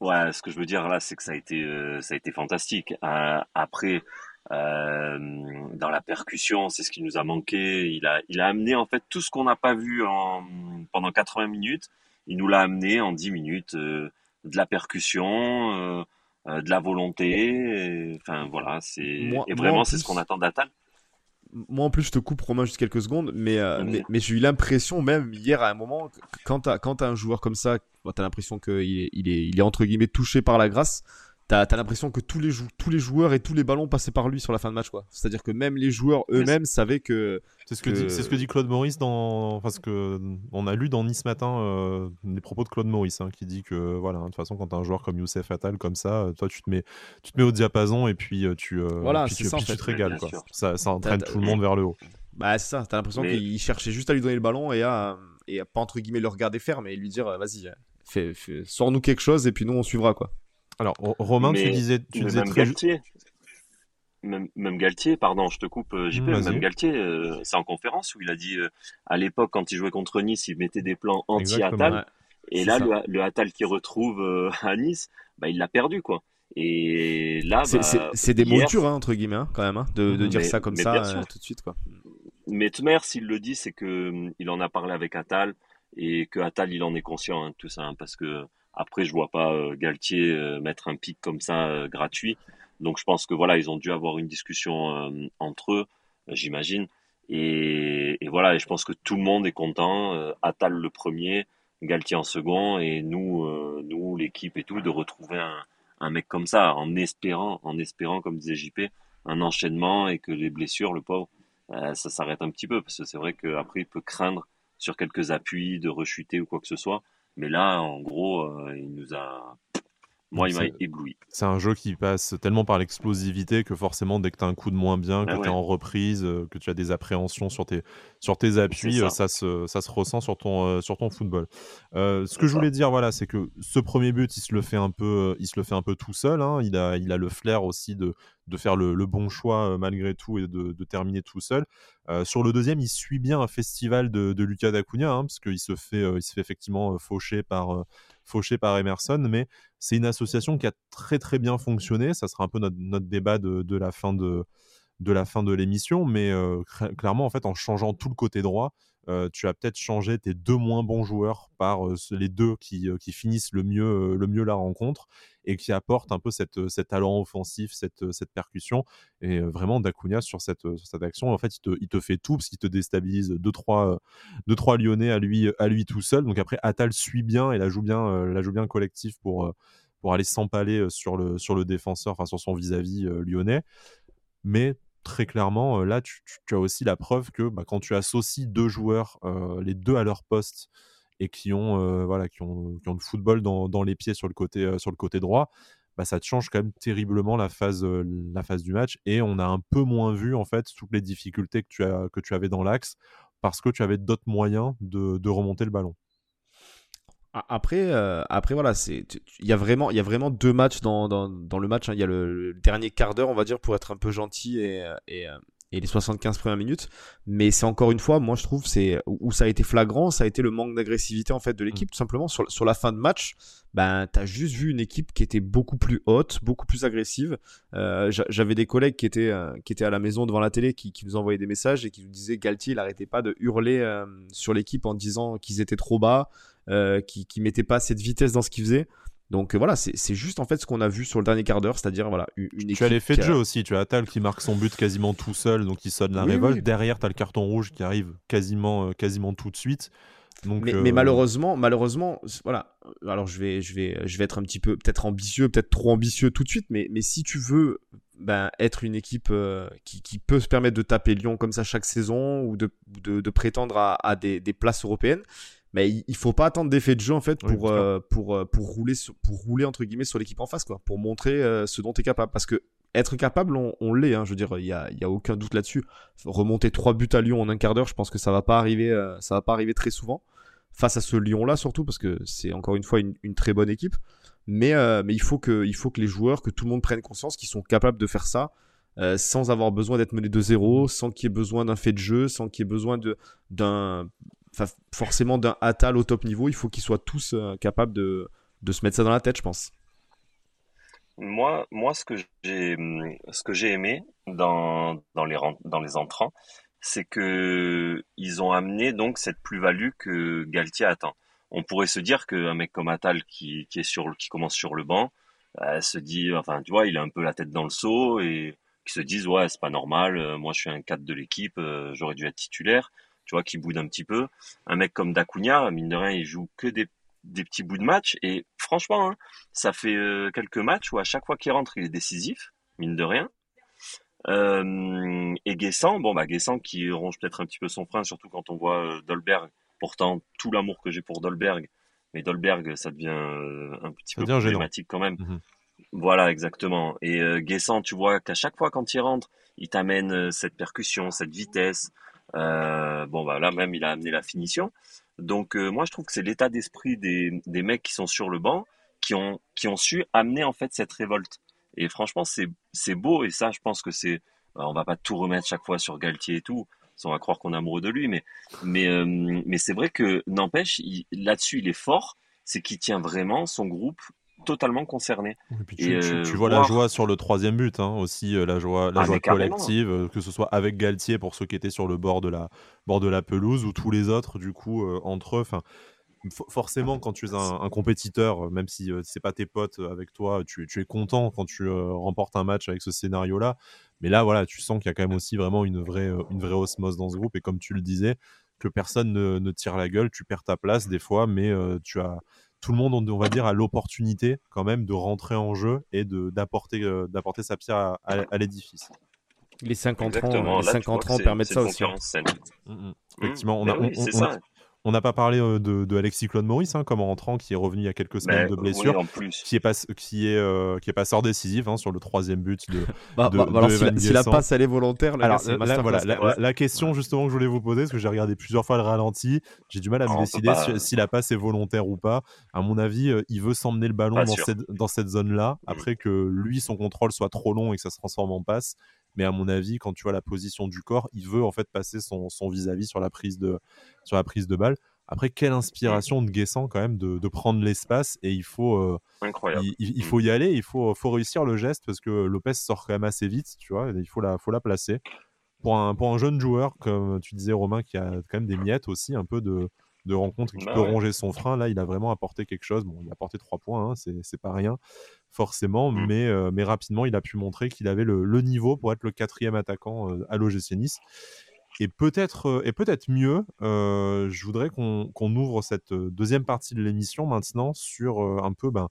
Ouais, ce que je veux dire là, c'est que ça a été, euh, ça a été fantastique. Euh, après, euh, dans la percussion, c'est ce qui nous a manqué. Il a, il a amené en fait tout ce qu'on n'a pas vu en, pendant 80 minutes. Il nous l'a amené en 10 minutes. De la percussion, euh, euh, de la volonté. enfin voilà, c'est et vraiment c'est ce qu'on attend d'Atal. Moi en plus je te coupe Romain juste quelques secondes, mais, euh, mais, j'ai eu l'impression même hier à un moment quand t'as quand as un joueur comme ça, tu t'as l'impression qu'il est, il est, il est entre guillemets touché par la grâce. T'as as, l'impression que tous les, tous les joueurs et tous les ballons passaient par lui sur la fin de match. quoi. C'est-à-dire que même les joueurs eux-mêmes savaient que. C'est ce que, Dit, ce que dit Claude Maurice dans. Parce que on a lu dans Nice Matin euh, les propos de Claude Maurice hein, qui dit que voilà, de toute façon, quand t'as un joueur comme Youssef Attal comme ça, toi tu te mets, tu te mets au diapason et puis euh, tu, euh, voilà, tu, ça, tu te régales. Quoi. Ça, ça entraîne tout le monde vers le haut. Bah, c'est ça. T'as l'impression qu'il cherchait juste à lui donner le ballon et à, et à pas entre guillemets le regarder faire, mais lui dire vas-y, fais, sors-nous quelque chose et puis nous on suivra quoi. Alors, Romain, tu disais, tu disais même Galtier, même, Galtier, pardon, je te coupe, euh, JP, même Galtier, euh, c'est en conférence où il a dit, euh, à l'époque, quand il jouait contre Nice, il mettait des plans anti-Atal. Et là, le, le, Atal qu'il retrouve à Nice, bah, il l'a perdu, quoi. Et là, c'est bah, des montures, hein, entre guillemets, hein, quand même, hein, de, de dire ça comme ça tout de suite, quoi. Mais Tmer, s'il le dit, c'est que hum, il en a parlé avec Atal et que Atal, il en est conscient, tout ça, parce que après, je vois pas euh, Galtier euh, mettre un pic comme ça euh, gratuit. Donc, je pense que voilà, ils ont dû avoir une discussion entre eux, j'imagine. Et, et, voilà, et je pense que tout le monde est content. Attal le premier, Galtier en second, et nous, nous l'équipe et tout, de retrouver un, un, mec comme ça, en espérant, en espérant, comme disait JP, un enchaînement et que les blessures, le pauvre, ça s'arrête un petit peu, parce que c'est vrai qu'après, il peut craindre sur quelques appuis, de rechuter ou quoi que ce soit. Mais là, en gros, il nous a moi, il m'a ébloui. C'est un jeu qui passe tellement par l'explosivité que forcément, dès que tu as un coup de moins bien, que tu es en reprise, euh, que tu as des appréhensions sur tes, sur tes appuis, euh, ça. se, ça se ressent sur ton, euh, sur ton football. ce que je voulais dire, voilà, c'est que ce premier but, il se le fait un peu, il se le fait un peu tout seul. Hein. Il, a, il a le flair aussi de, de faire le, bon choix malgré tout et de, de terminer tout seul. sur le deuxième, il suit bien un festival de, de Lucas Dacunia, hein, parce qu'il se fait, il se fait effectivement faucher par fauché par Emerson, mais c'est une association qui a très très bien fonctionné. Ça sera un peu notre, débat de, la fin de, l'émission, mais euh, clairement, en fait, en changeant tout le côté droit, tu as peut-être changé tes deux moins bons joueurs par les deux qui, qui, finissent le mieux, le mieux la rencontre et qui apportent un peu cette, cet talent offensif, cette, cette percussion. Et vraiment, Dacunia, sur cette, cette action, en fait, il te, il te fait tout parce qu'il te déstabilise 2-3 deux, trois, Lyonnais à lui, à lui tout seul. Donc après, Atal suit bien et la joue bien, la joue bien collectif pour, pour aller s'empaler sur le, sur le défenseur, enfin sur son vis-à-vis lyonnais. Mais très clairement, là, tu, as aussi la preuve que bah, quand tu associes deux joueurs, les deux à leur poste, et qui ont, voilà, qui ont, qui ont le football dans, les pieds sur le côté, droit, bah, ça te change quand même terriblement la phase, du match. Et on a un peu moins vu en fait toutes les difficultés que tu, avais dans l'axe parce que tu avais d'autres moyens de remonter le ballon. Après, après voilà, c'est il y a vraiment il y a vraiment deux matchs dans, dans, dans le match. Hein. Il y a le, dernier quart d'heure, on va dire, pour être un peu gentil et, et, et les 75 premières minutes. Mais c'est encore une fois, moi je trouve, c'est où ça a été flagrant, ça a été le manque d'agressivité en fait de l'équipe. Mm. Tout simplement sur, sur la fin de match, ben t'as juste vu une équipe qui était beaucoup plus haute, beaucoup plus agressive. Euh, J'avais des collègues qui étaient euh, qui étaient à la maison devant la télé, qui, qui nous envoyaient des messages et qui nous disaient Galtier, il arrêtait pas de hurler euh, sur l'équipe en disant qu'ils étaient trop bas, euh, qui qui mettaient pas de vitesse dans ce qu'ils faisaient. Donc euh, voilà, c'est juste en fait ce qu'on a vu sur le dernier quart d'heure, c'est-à-dire voilà une, équipe. Tu as l'effet de jeu aussi, tu as Atal qui marque son but quasiment tout seul, donc il sonne la révolte. Derrière, tu as le carton rouge qui arrive quasiment, euh, quasiment tout de suite. Donc, mais, mais, malheureusement, malheureusement, voilà. Alors je vais, je vais, je vais être un petit peu peut-être ambitieux, peut-être trop ambitieux tout de suite, mais, mais si tu veux ben, être une équipe qui, qui, peut se permettre de taper Lyon comme ça chaque saison ou de, de, de prétendre à, à des, des, places européennes, mais il, faut pas attendre d'effet de jeu en fait pour euh, pour euh, pour rouler pour rouler entre guillemets sur l'équipe en face quoi, pour montrer euh, ce dont tu es capable parce que être capable on, on l'est hein, je veux dire il y a y a aucun doute là-dessus. Remonter trois buts à Lyon en un quart d'heure, je pense que ça va pas arriver ça va pas arriver très souvent face à ce Lyon là surtout parce que c'est encore une fois une, une, très bonne équipe. Mais mais il faut que il faut que les joueurs que tout le monde prenne conscience qu'ils sont capables de faire ça. sans avoir besoin d'être mené de zéro, sans qu'il y ait besoin d'un fait de jeu, sans qu'il y ait besoin de d'un forcément d'un Atal au top niveau, il faut qu'ils soient tous euh, capables de, de, se mettre ça dans la tête, je pense. Moi, moi ce que j'ai ce que j'ai aimé dans, dans, les, dans les entrants, c'est que ils ont amené donc cette plus-value que Galtier attend. On pourrait se dire qu'un mec comme Atal qui, qui, est sur, qui commence sur le banc, euh, se dit, enfin, tu vois, il a un peu la tête dans le seau et qui se disent, ouais, c'est pas normal, euh, moi je suis un 4 de l'équipe, j'aurais dû être titulaire tu vois, qui boude un petit peu. Un mec comme Dacunia, mine de rien, il joue que des, des petits bouts de match. Et franchement, hein, ça fait euh, quelques matchs où à chaque fois qu'il rentre, il est décisif, mine de rien. Euh, et Guessant, bon bah Guessant qui ronge peut-être un petit peu son frein, surtout quand on voit euh, Dolberg. Pourtant, tout l'amour que j'ai pour Dolberg, mais Dolberg, ça devient un petit peu problématique quand même. Mhm. Voilà, exactement. Et euh, Guessant, tu vois qu'à chaque fois quand il rentre, il t'amène cette percussion, cette vitesse, euh, bon, bah là même, il a amené la finition. Donc, euh, moi, je trouve que c'est l'état d'esprit des, des mecs qui sont sur le banc qui ont, qui ont su amener en fait cette révolte. Et franchement, c'est, beau. Et ça, je pense que c'est. Bah, on va pas tout remettre chaque fois sur Galtier et tout. On va croire qu'on est amoureux de lui, mais mais euh, mais c'est vrai que n'empêche, là-dessus, il est fort. C'est qu'il tient vraiment son groupe totalement concerné. tu, euh, vois la joie sur le troisième but hein, aussi, euh, la joie, la ah, joie collective, euh, que ce soit avec Galtier pour ceux qui étaient sur le bord de la, bord de la pelouse ou tous les autres du coup entre eux. Forcément quand tu es un, compétiteur, même si c'est pas tes potes avec toi, tu, tu es content quand tu remportes un match avec ce scénario-là. Mais là, voilà, tu sens qu'il y a quand même aussi vraiment une vraie, une vraie osmose dans ce groupe. Et comme tu le disais, que personne ne, ne tire la gueule, tu perds ta place des fois, mais tu as tout le monde, on va dire, a l'opportunité quand même de rentrer en jeu et d'apporter euh, d'apporter sa pierre à, l'édifice. Les 50 ans, les 50 ans permettent ça aussi. Mmh, mmh. Effectivement, on a, on n'a pas parlé euh, de, Alexis Claude Maurice, hein, comme rentrant, qui est revenu il y a quelques semaines de blessure, qui est pas qui est euh, qui est passeur décisif hein, sur le troisième but de. *laughs* bah, bah, alors si, la, passe elle est volontaire, alors, la, voilà, la, question justement que je voulais vous poser, parce que j'ai regardé plusieurs fois le ralenti, j'ai du mal à me décider si, la passe est volontaire ou pas. À mon avis, euh, il veut s'emmener le ballon dans cette, dans cette zone-là, mm. après que lui son contrôle soit trop long et que ça se transforme en passe mais à mon avis, quand tu vois la position du corps, il veut en fait passer son vis-à-vis sur la prise de sur la prise de balle. Après, quelle inspiration de Guessant quand même de, prendre l'espace et il faut euh, Il, faut y aller, il faut, faut réussir le geste parce que Lopez sort quand même assez vite, tu vois, il faut la, faut la placer. Pour un, pour un jeune joueur, comme tu disais Romain, qui a quand même des miettes aussi, un peu de, de rencontres qui bah peut ronger son frein, là, il a vraiment apporté quelque chose. Bon, il a apporté trois points, hein, c'est pas rien forcément, mmh. mais, euh, mais rapidement, il a pu montrer qu'il avait le, niveau pour être le quatrième attaquant euh, à l'OGC Nice. Et peut-être euh, et peut-être mieux, je voudrais qu'on ouvre cette deuxième partie de l'émission maintenant sur un peu, ben,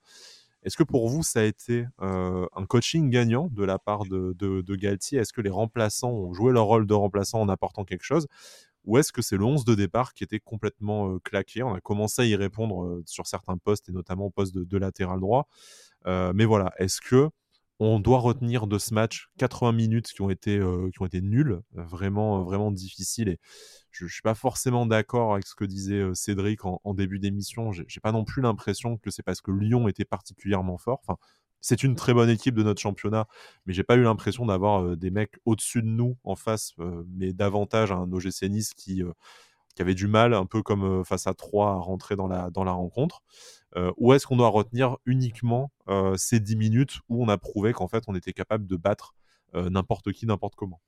est-ce que pour vous ça a été un coaching gagnant de la part de, de Galtier? Est-ce que les remplaçants ont joué leur rôle de remplaçant en apportant quelque chose? Ou est-ce que c'est le 11 de départ qui était complètement claqué? On a commencé à y répondre sur certains postes, et notamment au poste de, latéral droit. Mais voilà, est-ce que on doit retenir de ce match 80 minutes qui ont été, qui ont été nulles, vraiment, vraiment difficiles et je ne suis pas forcément d'accord avec ce que disait Cédric en, début d'émission. J'ai pas non plus l'impression que c'est parce que Lyon était particulièrement fort. Enfin, c'est une très bonne équipe de notre championnat, mais j'ai pas eu l'impression d'avoir euh, des mecs au-dessus de nous en face, euh, mais davantage un OGC qui, euh, qui avait du mal, un peu comme face à 3, à rentrer dans la, rencontre. ou est-ce qu'on doit retenir uniquement ces 10 minutes où on a prouvé qu'en fait on était capable de battre n'importe qui, n'importe comment?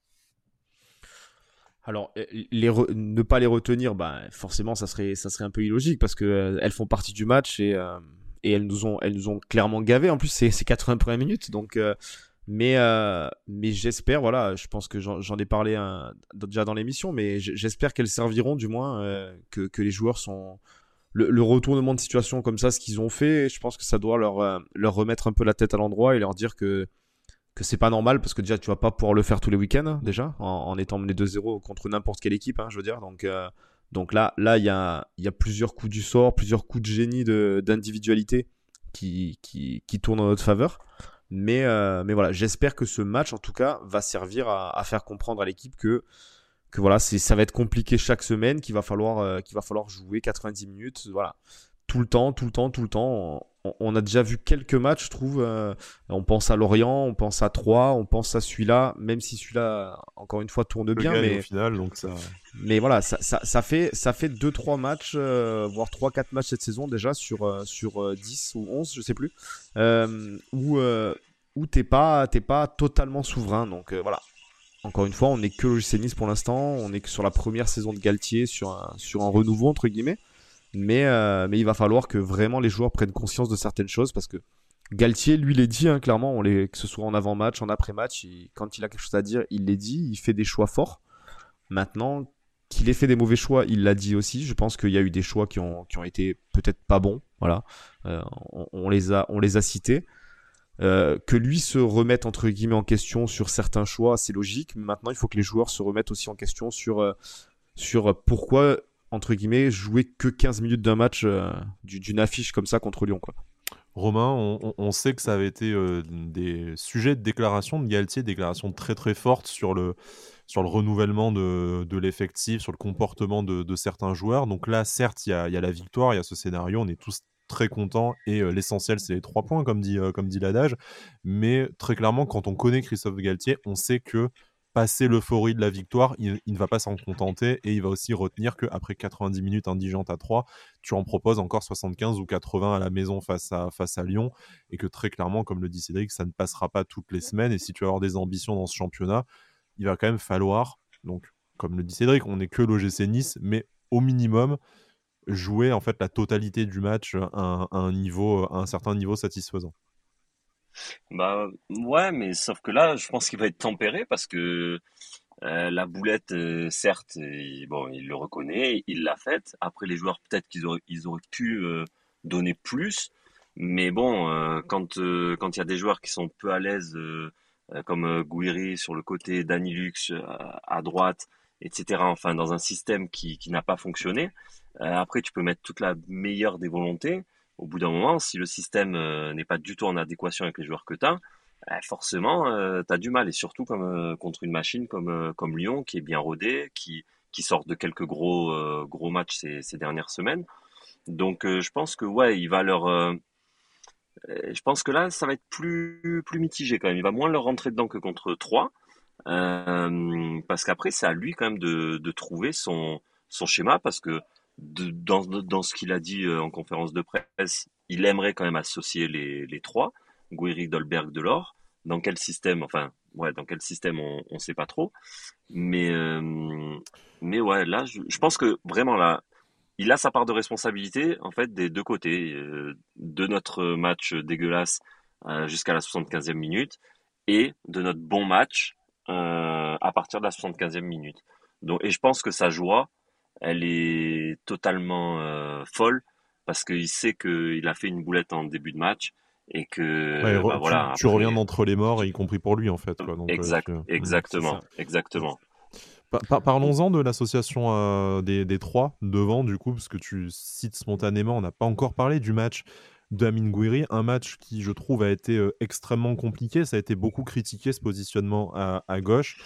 Alors, ne pas les retenir, bah, forcément, ça serait, ça serait un peu illogique parce qu'elles elles font partie du match et, et elles nous ont, elles nous ont clairement gavé. En plus, c'est 80 premières minutes, donc. Euh, mais euh, mais j'espère, voilà, je pense que j'en ai parlé déjà dans l'émission, mais j'espère qu'elles serviront du moins, euh, que, que, les joueurs sont. Le, retournement de situation comme ça, ce qu'ils ont fait, je pense que ça doit leur, leur remettre un peu la tête à l'endroit et leur dire que que c'est pas normal parce que déjà tu vas pas pouvoir le faire tous les week-ends hein, déjà en, étant mené 2-0 contre n'importe quelle équipe hein, je veux dire donc donc là, là, il y a, y a plusieurs coups du sort, plusieurs coups de génie d'individualité qui, qui, qui, tournent en notre faveur. Mais, euh, mais voilà, j'espère que ce match, en tout cas, va servir à, à faire comprendre à l'équipe que, que voilà, ça va être compliqué chaque semaine, qu'il va falloir, euh, qu'il va falloir jouer 90 minutes. Voilà, tout le temps, tout le temps, tout le temps. On, a déjà vu quelques matchs, je trouve. Euh, on pense à Lorient, on pense à Troyes, on pense à celui-là, même si celui-là, encore une fois, tourne bien. Mais au final, donc ça. Mais voilà, ça, ça, ça fait ça fait deux trois matchs, euh, voire 3-4 matchs cette saison déjà sur euh, sur 10 ou 11, je sais plus, où où t'es pas t'es pas totalement souverain. Donc voilà. Encore une fois, on n'est que le Nice pour l'instant. On est que sur la première saison de Galtier, sur un, sur un renouveau entre guillemets. Mais, euh, mais il va falloir que vraiment les joueurs prennent conscience de certaines choses parce que Galtier, lui, les dit hein, clairement, que ce soit en avant-match, en après-match, quand il a quelque chose à dire, il les dit, il fait des choix forts. Maintenant, qu'il ait fait des mauvais choix, il l'a dit aussi. Je pense qu'il y a eu des choix qui ont, qui ont été peut-être pas bons. Voilà, euh, on, les a, on les a cités. Euh, que lui se remette entre guillemets en question sur certains choix, c'est logique. Maintenant, il faut que les joueurs se remettent aussi en question sur, sur pourquoi entre guillemets, jouer que 15 minutes d'un match, euh, d'une affiche comme ça contre Lyon. Quoi. Romain, on, sait que ça avait été euh, des sujets de déclaration de Galtier, déclaration très très fortes sur le, sur le renouvellement de, de l'effectif, sur le comportement de, certains joueurs. Donc là, certes, il y a, y a, la victoire, il y a ce scénario, on est tous très contents et euh, l'essentiel, c'est les trois points, comme dit, comme dit l'adage. Mais très clairement, quand on connaît Christophe Galtier, on sait que passer l'euphorie de la victoire, il, ne va pas s'en contenter et il va aussi retenir qu'après 90 minutes indigentes à 3, tu en proposes encore 75 ou 80 à la maison face à, Lyon et que très clairement, comme le dit Cédric, ça ne passera pas toutes les semaines et si tu veux avoir des ambitions dans ce championnat, il va quand même falloir, donc comme le dit Cédric, on n'est que l'OGC Nice, mais au minimum jouer en fait la totalité du match à un, niveau, à un certain niveau satisfaisant. Bah ouais, mais sauf que là, je pense qu'il va être tempéré parce que euh, la boulette, euh, certes, il, bon, il le reconnaît, il l'a faite. Après, les joueurs, peut-être qu'ils auraient, pu euh, donner plus, mais bon, quand quand il y a des joueurs qui sont peu à l'aise, comme Gouiri sur le côté, Danny Lux à droite, etc. Enfin, dans un système qui, qui n'a pas fonctionné, après, tu peux mettre toute la meilleure des volontés. Au bout d'un moment, si le système n'est pas du tout en adéquation avec les joueurs que tu as, forcément, tu as du mal. Et surtout comme, contre une machine comme, comme Lyon, qui est bien rodée, qui, qui sort de quelques gros, gros matchs ces, dernières semaines. Donc, je pense que ouais, il va leur euh, je pense que là, ça va être plus, plus mitigé quand même. Il va moins leur rentrer dedans que contre 3. Euh, parce qu'après, c'est à lui quand même de, de trouver son, son schéma. Parce que dans, ce qu'il a dit euh, en conférence de presse, il aimerait quand même associer les, trois. Guiri, Dolberg, Delors. Dans quel système Enfin, ouais, dans quel système On ne sait pas trop. Mais, euh, mais ouais, là, je, pense que vraiment là, il a sa part de responsabilité en fait des deux côtés euh, de notre match dégueulasse jusqu'à la 75e minute et de notre bon match à partir de la 75e minute. Donc et je pense que sa joie, elle est totalement folle parce qu'il sait qu'il a fait une boulette en début de match et que bah, voilà, tu, reviens d'entre les morts y compris pour lui en fait quoi. exact, exactement, exactement. Parlons-en de l'association euh, des, trois devant, du coup, parce que tu cites spontanément, on n'a pas encore parlé du match d'Amin Gouiri, un match qui, je trouve, a été euh, extrêmement compliqué. Ça a été beaucoup critiqué, ce positionnement à, gauche.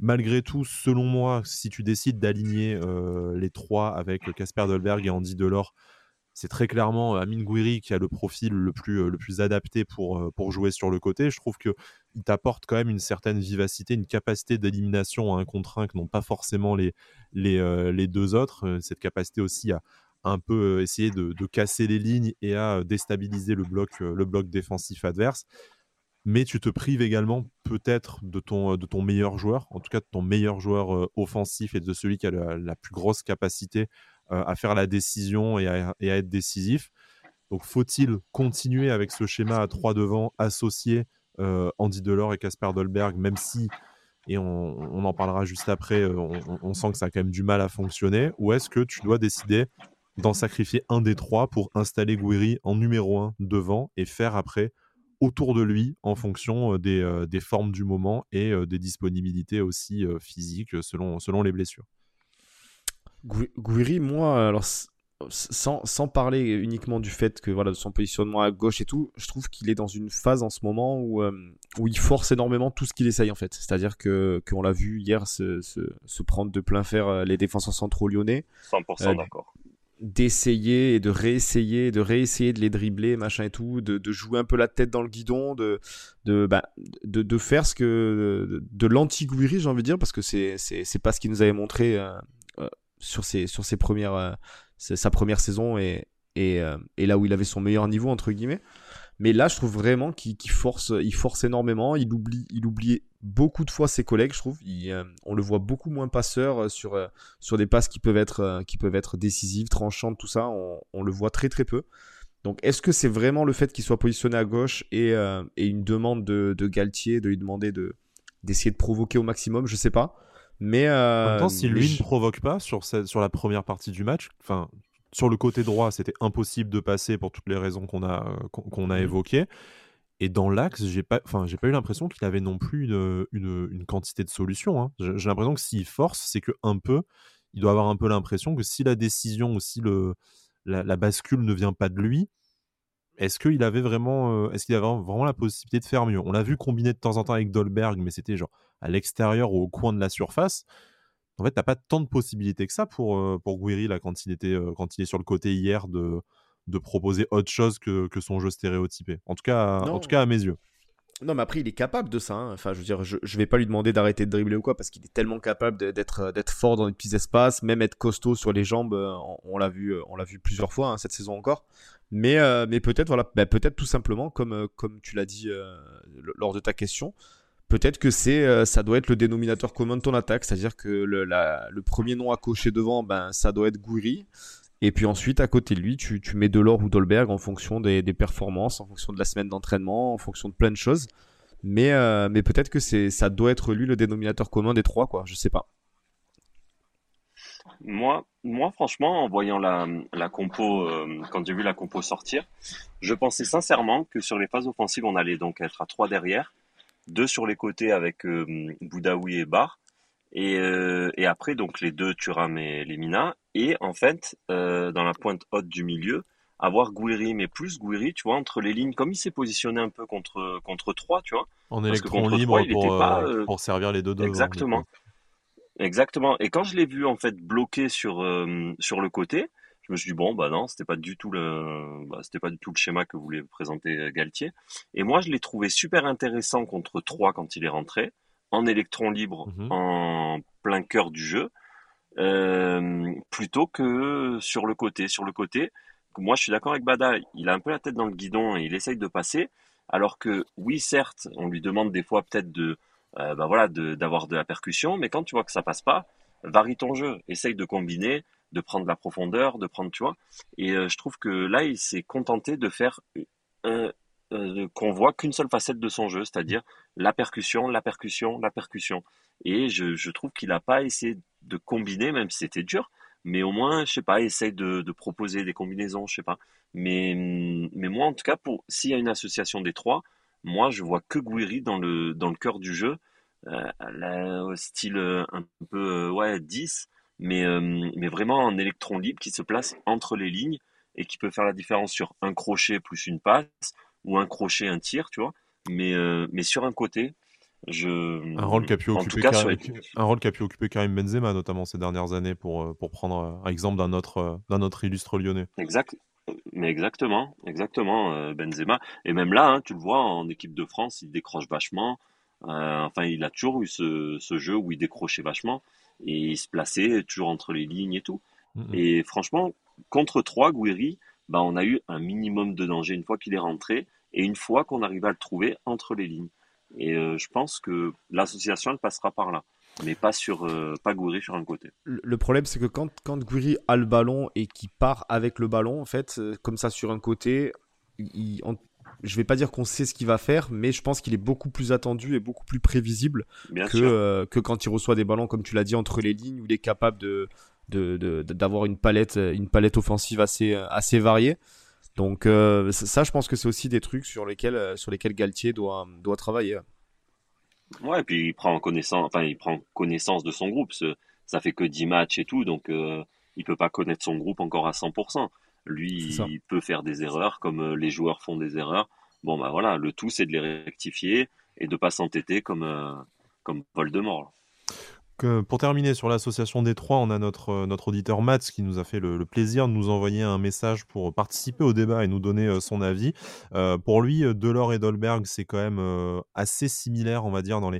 Malgré tout, selon moi, si tu décides d'aligner euh, les trois avec Casper Dolberg et Andy Delors, c'est très clairement Amin Gouiri qui a le profil le plus, plus adapté pour, jouer sur le côté. Je trouve que il t'apporte quand même une certaine vivacité, une capacité d'élimination à un contre un que n'ont pas forcément les, euh, deux autres. Euh, cette capacité aussi à un peu euh, essayer de, casser les lignes et à déstabiliser le bloc, le bloc défensif adverse. Mais tu te prives également peut-être de ton, de ton meilleur joueur, en tout cas de ton meilleur joueur offensif et de celui qui a la, plus grosse capacité à faire la décision et à, être décisif. Donc faut-il continuer avec ce schéma à trois devant associé euh, Andy Delors et Casper Dolberg, même si, et on, en parlera juste après, euh, on, sent que ça a quand même du mal à fonctionner, ou est-ce que tu dois décider d'en sacrifier un des trois pour installer Guiri en numéro 1 devant et faire après autour de lui en fonction euh, des, formes du moment et des disponibilités aussi physiques selon, selon les blessures. Guiri, moi, alors sans, sans, parler uniquement du fait que voilà de son positionnement à gauche et tout, je trouve qu'il est dans une phase en ce moment où, euh, où il force énormément tout ce qu'il essaye en fait. C'est-à-dire que qu'on l'a vu hier se, se, se, prendre de plein fer les défenseurs centraux lyonnais. 100% euh, d'accord. D'essayer et de réessayer, de réessayer de les dribbler, machin et tout, de, de jouer un peu la tête dans le guidon, de, de, bah, de, de faire ce que. de, de l'anti-Guiri, j'ai envie de dire, parce que c'est pas ce qu'il nous avait montré sur, ses, sur ses premières c'est sa première saison et, euh, et, là où il avait son meilleur niveau entre guillemets. Mais là, je trouve vraiment qu'il force, il force énormément. Il oublie, il oublie beaucoup de fois ses collègues. Je trouve. Euh, on le voit beaucoup moins passeur euh, sur sur des passes qui peuvent être qui peuvent être décisives, tranchantes, tout ça. On, le voit très très peu. Donc, est-ce que c'est vraiment le fait qu'il soit positionné à gauche et, et une demande de, de, Galtier de lui demander de d'essayer de provoquer au maximum? Je sais pas. Mais en même temps, euh, si lui ne provoque pas sur, sur la première partie du match, enfin, sur le côté droit, c'était impossible de passer pour toutes les raisons qu'on a, euh, qu'on a mmh. évoquées. Et dans l'axe, j'ai pas, enfin, j'ai pas eu l'impression qu'il avait non plus une, une, une quantité de solutions. Hein. J'ai l'impression que s'il force, c'est que un peu, il doit avoir un peu l'impression que si la décision ou si le, la, la, bascule ne vient pas de lui, est-ce qu'il avait vraiment, euh, est-ce qu'il avait vraiment la possibilité de faire mieux? On l'a vu combiner de temps en temps avec Dolberg, mais c'était genre à l'extérieur ou au coin de la surface. En fait, t'as pas tant de possibilités que ça pour, euh, pour Guiri là, quand, il était, euh, quand il est sur le côté hier de, de proposer autre chose que, que son jeu stéréotypé. En tout cas, en tout cas à mes yeux. Non, mais après, il est capable de ça. Hein. Enfin, je veux dire, je, je vais pas lui demander d'arrêter de dribbler ou quoi, parce qu'il est tellement capable d'être, d'être fort dans les petits espaces, même être costaud sur les jambes. On, l'a vu, on l'a vu plusieurs fois hein, cette saison encore. Mais, euh, mais peut-être, voilà, bah, peut-être tout simplement, comme, euh, comme tu l'as dit euh, lors de ta question, peut-être que c'est, ça doit être le dénominateur commun de ton attaque, c'est-à-dire que le, le premier nom à cocher devant, ben, ça doit être Gouiri. Et puis ensuite, à côté de lui, tu, tu mets Delors ou Dolberg en fonction des, performances, en fonction de la semaine d'entraînement, en fonction de plein de choses. Mais, mais peut-être que c'est, ça doit être lui le dénominateur commun des trois, quoi. Je sais pas. Moi, moi, franchement, en voyant la, la compo, euh, quand j'ai vu la compo sortir, je pensais sincèrement que sur les phases offensives, on allait donc être à trois derrière, deux sur les côtés avec euh, Boudaoui et Bar, Et, euh, et après, donc les deux, Thuram et Lemina. Et en fait, euh, dans la pointe haute du milieu, avoir Gouiri, mais plus Gouiri, tu vois, entre les lignes, comme il s'est positionné un peu contre, contre 3, tu vois. En électron libre pour, euh, pour, servir les deux devants. Exactement. Exactement. Et quand je l'ai vu en fait bloqué sur, sur le côté, je me suis dit bon bah non c'était pas du tout le bah, c'était pas du tout le schéma que voulait présenter Galtier. Et moi je l'ai trouvé super intéressant contre 3 quand il est rentré en électron libre mhm. en plein cœur du jeu euh, plutôt que sur le côté sur le côté. Moi je suis d'accord avec Bada il a un peu la tête dans le guidon et il essaye de passer. Alors que oui certes on lui demande des fois peut-être de euh, bah voilà d'avoir de, de la percussion mais quand tu vois que ça passe pas varie ton jeu essaye de combiner de prendre la profondeur, de prendre, tu vois. Et euh, je trouve que là, il s'est contenté de faire euh, qu'on voit qu'une seule facette de son jeu, c'est-à-dire la percussion, la percussion, la percussion. Et je, trouve qu'il n'a pas essayé de combiner, même si c'était dur, mais au moins, je sais pas, essaye de, proposer des combinaisons, je sais pas. Mais, mais moi, en tout cas, s'il y a une association des trois, moi, je vois que Guiri dans le, dans le cœur du jeu, euh, style euh, un peu ouais 10 mais, euh, mais vraiment un électron libre qui se place entre les lignes et qui peut faire la différence sur un crochet plus une passe ou un crochet, un tir, tu vois. Mais, euh, mais sur un côté, je... un rôle qu'a pu, occuper Karim, un rôle pu occuper Karim Benzema notamment ces dernières années pour, euh, pour prendre un exemple d'un autre, d'un autre illustre lyonnais. Exact. Mais exactement, exactement, Benzema. Et même là, hein, tu le vois, en équipe de France, il décroche vachement. enfin, il a toujours eu ce, ce, jeu où il décrochait vachement et il se plaçait toujours entre les lignes et tout. Mm-hmm. Et franchement, contre 3, Guiri, bah, on a eu un minimum de danger une fois qu'il est rentré et une fois qu'on arrive à le trouver entre les lignes. Et euh, je pense que l'association elle passera par là, mais pas sur euh, pas sur un côté. Le problème c'est que quand quand a le ballon et qu'il part avec le ballon en fait, euh, comme ça sur un côté, il, je vais pas dire qu'on sait ce qu'il va faire, mais je pense qu'il est beaucoup plus attendu et beaucoup plus prévisible que, euh, que quand il reçoit des ballons, comme tu l'as dit, entre les lignes, où il est capable de, d'avoir une palette, une palette offensive assez, assez variée. Donc euh, ça, je pense que c'est aussi des trucs sur lesquels, sur lesquels Galtier doit, doit travailler. Ouais, et puis il prend connaissance, enfin il prend connaissance de son groupe. Ça fait que 10 matchs et tout, donc euh, il peut pas connaître son groupe encore à 100%. Lui, il peut faire des erreurs comme euh, les joueurs font des erreurs. Bon, bah voilà, le tout, c'est de les rectifier et de pas s'entêter comme, euh, comme Voldemort pour terminer sur l'association des trois, on a notre, euh, auditeur Mats qui nous a fait le, plaisir de nous envoyer un message pour participer au débat et nous donner euh, son avis. Euh, pour lui, Delors et Dolberg, c'est quand même assez similaire, on va dire, dans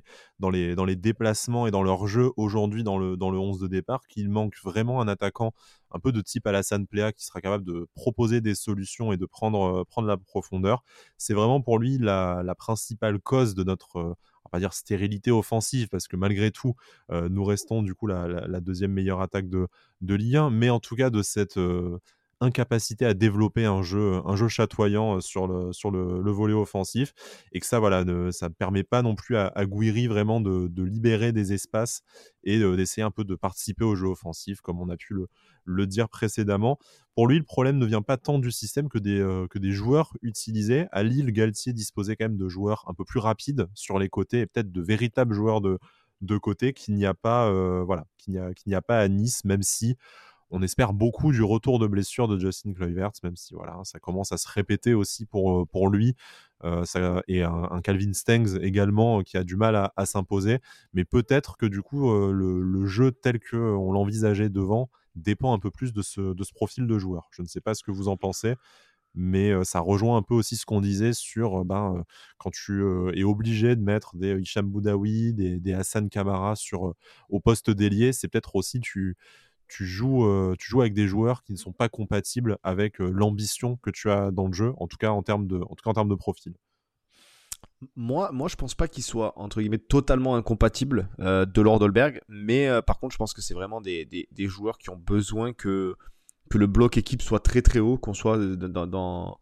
les, déplacements et dans leur jeu aujourd'hui dans le, dans le 11 de départ, qu'il manque vraiment un attaquant un peu de type Alassane Plea qui sera capable de proposer des solutions et de prendre, la profondeur. C'est vraiment pour lui la principale cause de notre va pas dire stérilité offensive, parce que malgré tout, euh, nous restons du coup la, deuxième meilleure attaque de, de 1, mais en tout cas de cette euh, incapacité à développer un jeu, un jeu chatoyant sur le, sur le, volet offensif, et que ça, voilà, ne, ça permet pas non plus à, à Guiri vraiment de, de, libérer des espaces et d'essayer un peu de participer au jeu offensif, comme on a pu le, le dire précédemment. Pour lui, le problème ne vient pas tant du système que des, que des joueurs utilisés. À Lille, Galtier disposait quand même de joueurs un peu plus rapides sur les côtés et peut-être de véritables joueurs de, de côté qu'il n'y a voilà qu'il a, n'y a pas à Nice, même si on espère beaucoup du retour de blessure de Justin Kluivert, même si voilà, ça commence à se répéter aussi pour, euh, lui. ça, et un, Calvin Stengs également qui a du mal à, s'imposer. Mais peut-être que du coup, le, jeu tel qu'on l'envisageait devant dépend un peu plus de ce, profil de joueur. Je ne sais pas ce que vous en pensez, mais ça rejoint un peu aussi ce qu'on disait sur ben, quand tu es obligé de mettre des Hicham Boudaoui, des, des Hassan Kamara sur, au poste d'ailier, c'est peut-être aussi tu, tu, joues, tu joues avec des joueurs qui ne sont pas compatibles avec l'ambition que tu as dans le jeu, en tout cas en termes de, en tout cas en termes de profil. Moi, moi, je pense pas qu'il soit entre guillemets totalement incompatible euh, de Lord Holberg, mais euh, par contre, je pense que c'est vraiment des, des, joueurs qui ont besoin que, que le bloc équipe soit très très haut, qu'on soit dans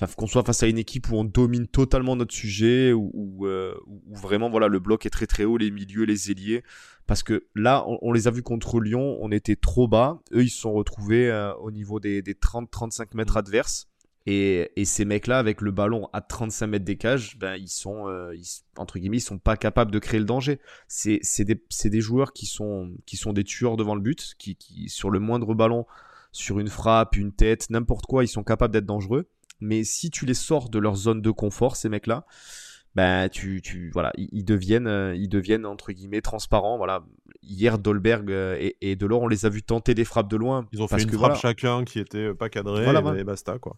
enfin, qu'on soit face à une équipe où on domine totalement notre sujet, où, euh, vraiment voilà le bloc est très très haut, les milieux, les ailiers, parce que là, on, les a vus contre Lyon, on était trop bas, eux ils se sont retrouvés au niveau des, des 30-35 mètres mmh. adverses Et, ces mecs-là, avec le ballon à 35 mètres des cages, ben, ils sont, euh, entre guillemets, ils sont pas capables de créer le danger. C'est des, des, joueurs qui sont, qui sont des tueurs devant le but, qui, qui, sur le moindre ballon, sur une frappe, une tête, n'importe quoi, ils sont capables d'être dangereux. Mais si tu les sors de leur zone de confort, ces mecs-là, ben tu, tu voilà, ils, deviennent, euh, ils deviennent entre guillemets transparents. Voilà, hier Dolberg euh, et, et, Delors, on les a vus tenter des frappes de loin. Ils ont fait une frappe chacun qui était pas cadrée et, basta quoi.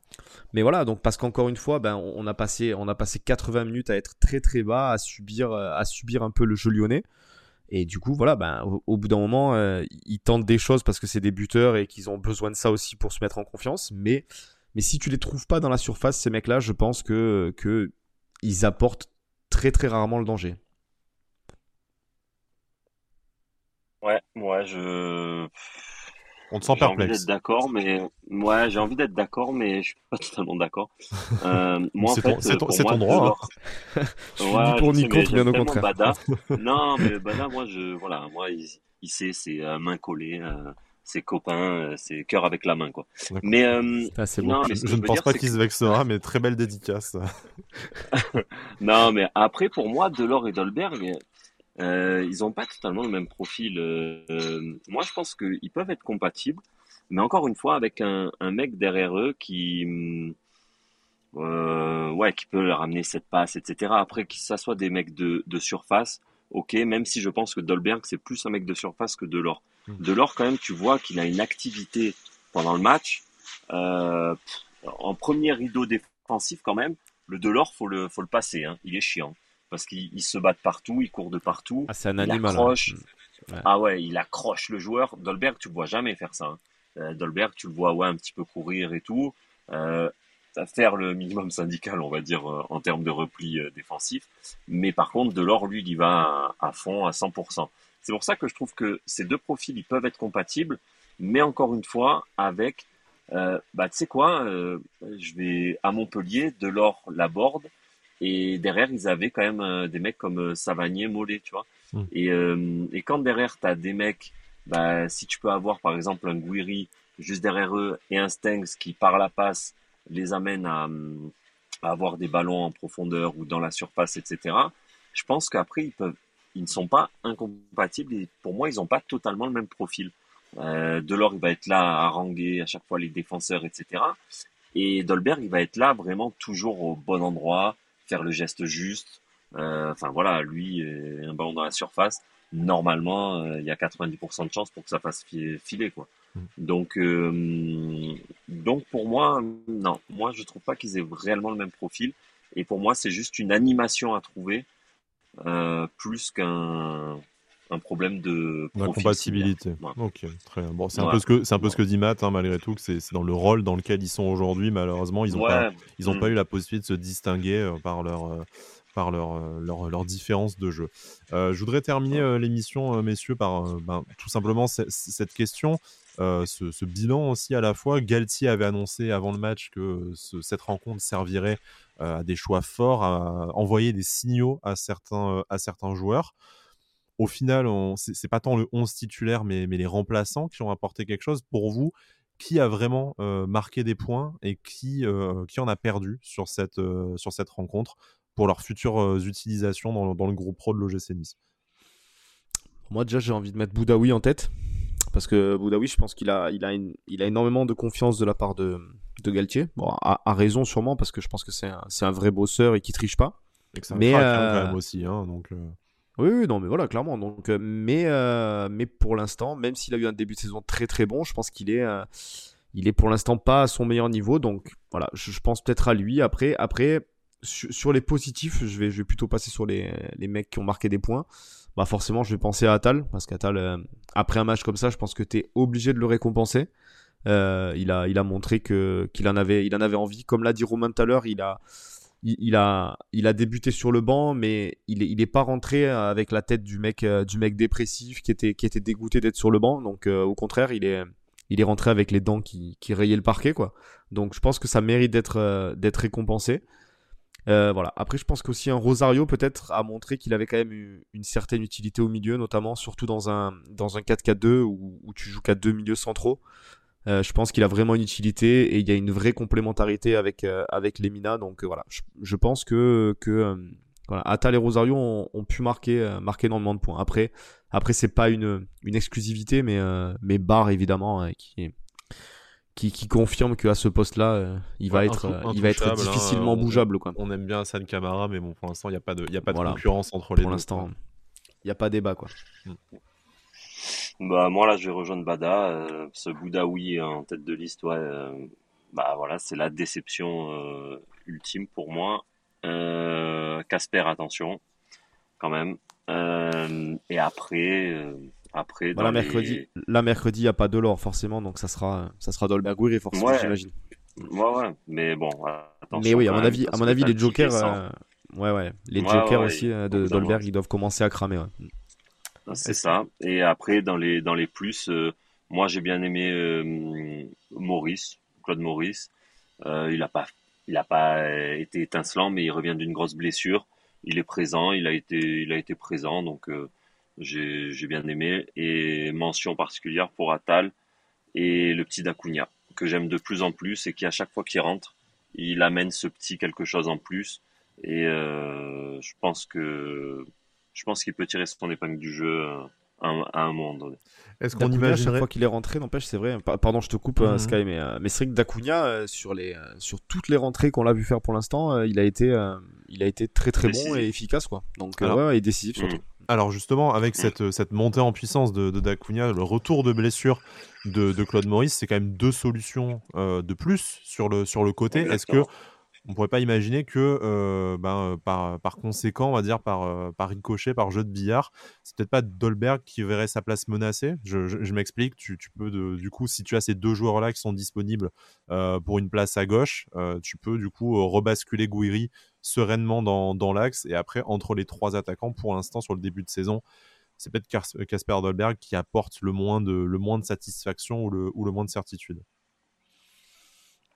Mais voilà, donc parce qu'encore une fois, ben on a passé, on a passé 80 minutes à être très très bas, à subir, euh, à subir un peu le jeu lyonnais. Et du coup, voilà, ben, au, bout d'un moment, ils tentent des choses parce que c'est des buteurs et qu'ils ont besoin de ça aussi pour se mettre en confiance. Mais, mais si tu les trouves pas dans la surface, ces mecs-là, je pense que, que ils apportent très très rarement le danger. Ouais, moi je. On te sent perplexe. J'ai envie d'être d'accord, mais ouais, j'ai envie d'être d'accord, mais je suis pas totalement d'accord. *laughs* Euh, moi, c'est ton, ton, droit. Hein. *laughs* je suis ni pour ni contre, bien au contraire. Bada. *laughs* non, mais Bada, moi, je, voilà, moi, il, il sait, c'est euh, main collée. Euh, ses copains, euh, c'est cœur avec la main, quoi. Mais, euh, ah, non, mais je, ne pense pas qu'il se vexera, mais très belle dédicace. *laughs* non, mais après, pour moi, Delors et Dolberg, euh, ils n'ont pas totalement le même profil. moi, je pense qu'ils peuvent être compatibles, mais encore une fois, avec un, mec derrière eux qui, ouais, qui peut leur amener cette passe, etc. Après, que ça soit des mecs de, de surface, ok, même si je pense que Dolberg, c'est plus un mec de surface que Delors. Hmm. Delors, quand même, tu vois qu'il a une activité pendant le match. Euh, en premier rideau défensif, quand même, le Delors, faut le, faut le passer. Hein. Il est chiant. Parce qu'il se bat de partout, il court de partout. Ah, c'est un animal. Il hein. accroche. Hmm. Ah ouais, il accroche le joueur. Dolberg, tu le vois jamais faire ça. Hein. Euh, Dolberg, tu le vois ouais, un petit peu courir et tout. Euh, faire le minimum syndical, on va dire, en termes de repli défensif. Mais par contre, Delors, lui, il y va à, fond, à 100%. C'est pour ça que je trouve que ces deux profils, ils peuvent être compatibles, mais encore une fois, avec, euh, bah, tu sais quoi, je vais à Montpellier, Delors l'aborde, et derrière, ils avaient quand même des mecs comme Savanier, Mollet, tu vois. Hmm. Et, et quand derrière, tu as des mecs, bah, si tu peux avoir par exemple un Guiri juste derrière eux et un Stengs qui, par la passe, les amène à, avoir des ballons en profondeur ou dans la surface, etc. Je pense qu'après, ils peuvent, ils ne sont pas incompatibles et pour moi, ils n'ont pas totalement le même profil. Euh, Delors, il va être là à haranguer à chaque fois les défenseurs, etc. Et Dolberg, il va être là vraiment toujours au bon endroit, faire le geste juste. Euh, enfin voilà, lui, un ballon dans la surface, normalement, euh, il y a 90% de chances pour que ça fasse filer, quoi. Mm. Donc, euh, donc pour moi, non, moi je trouve pas qu'ils aient réellement le même profil. Et pour moi, c'est juste une animation à trouver euh, plus qu'un un problème de compatibilité. Ok, très bien. Bon, c'est un peu ce que c'est un peu ce que dit Matt hein, malgré tout que c'est dans le rôle dans lequel ils sont aujourd'hui. Malheureusement, ils n'ont pas ils ont mm. pas eu la possibilité de se distinguer euh, par leur par leur, leur, leur, différence de jeu. je voudrais terminer l'émission, messieurs, par ben, tout simplement cette question. Euh, ce, bilan aussi à la fois. Galtier avait annoncé avant le match que cette rencontre servirait euh, à des choix forts, à envoyer des signaux à certains, euh, à certains joueurs. Au final, c'est pas tant le 11 titulaire, mais, mais, les remplaçants qui ont apporté quelque chose. Pour vous, qui a vraiment marqué des points et qui, qui en a perdu sur cette, sur cette rencontre pour leurs futures utilisations dans, dans le groupe pro de l'OGC Nice? Moi, déjà, j'ai envie de mettre Boudaoui en tête parce que Boudaoui, je pense qu'il a, il a, il a énormément de confiance de la part de, de Galtier. Bon, à, raison sûrement, parce que je pense que c'est un, un, vrai bosseur et qui triche pas. mais hein, euh, quand même aussi, hein, donc. Euh. Oui, oui, non, mais voilà, clairement. Donc, euh, mais, mais pour l'instant, même s'il a eu un début de saison très très bon, je pense qu'il est, il est pour l'instant pas à son meilleur niveau. Donc voilà, je, pense peut-être à lui. Après, après, sur, les positifs, je vais, je vais plutôt passer sur les, les mecs qui ont marqué des points bah forcément je vais penser à Atal parce qu'Atal euh, après un match comme ça je pense que tu es obligé de le récompenser. Euh, il a montré qu'il en avait il en avait envie. Comme l'a dit Romain tout à l'heure il a débuté sur le banc mais il est, il est pas rentré avec la tête du mec euh, dépressif qui était dégoûté d'être sur le banc. Donc au contraire il est rentré avec les dents qui, qui rayaient le parquet quoi. Donc je pense que ça mérite d'être d'être récompensé euh, voilà. Après, je pense qu'aussi un Rosario peut-être a montré qu'il avait quand même une certaine utilité au milieu, notamment surtout dans un dans un 4-4-2 où, tu joues qu'à deux milieux centraux. je pense qu'il a vraiment une utilité et il y a une vraie complémentarité avec, avec Lemina. Donc voilà, je, pense que, que Atal et Rosario ont, pu marquer, marquer énormément de points. Après, après c'est pas une, une exclusivité, mais, mais Barre évidemment, hein, qui, qui, qui confirme qu'à ce poste-là, euh, il, va être, euh, il va être difficilement bougeable. Quoi. On aime bien Hassan Kamara, mais bon, pour l'instant, il n'y a pas de, y a pas de concurrence entre les deux. Pour l'instant, il n'y a pas débat. Quoi. Bah, moi, là, je vais rejoindre Bada. Euh, ce Boudaoui en tête de liste, ouais, bah, voilà, c'est la déception ultime pour moi. Casper, attention, quand même. et après après, bah, la, mercredi, mercredi, il n'y a pas de l'or forcément, donc ça sera, ça sera Dolberg forcément, j'imagine. Ouais, ouais, mais bon, attention. Mais oui, à mon avis, à mon avis les Jokers, euh, ouais, ouais, les Jokers aussi euh, de Dolberg, ils doivent commencer à cramer. C'est ça. Et après, dans les, dans les plus, euh, moi j'ai bien aimé Maurice, Claude Maurice. il n'a pas, il a pas été étincelant, mais il revient d'une grosse blessure. Il est présent, il a été, il a été présent, donc j'ai bien aimé. Et mention particulière pour Atal et le petit Dacunia, que j'aime de plus en plus et qui, à chaque fois qu'il rentre, il amène ce petit quelque chose en plus. Et euh, je pense que je pense qu'il peut tirer son épingle du jeu euh, à, un moment donné. Est-ce qu'on imagine chaque fois qu'il est rentré, n'empêche, c'est vrai. Pardon, je te coupe, mhm. Sky, mais, mais c'est vrai que Dacunia, sur les sur toutes les rentrées qu'on l'a vu faire pour l'instant, il a été il a été très très bon et efficace quoi. Donc ouais, et décisif surtout. Mhm. Alors justement, avec cette, cette montée en puissance de, de Dacunia, le retour de blessure de, de Claude Maurice, c'est quand même deux solutions euh, de plus sur le, sur le côté. Est-ce que on pourrait pas imaginer que euh, ben, par, par, conséquent, on va dire par, euh, ricochet, par jeu de billard, c'est peut-être pas Dolberg qui verrait sa place menacée. Je, m'explique, tu, peux du coup, si tu as ces deux joueurs-là qui sont disponibles pour une place à gauche, tu peux du coup rebasculer Gouiri sereinement dans, l'axe. Et après, entre les trois attaquants, pour l'instant, sur le début de saison, c'est peut-être Casper Dolberg qui apporte le moins de, satisfaction ou le moins de certitude.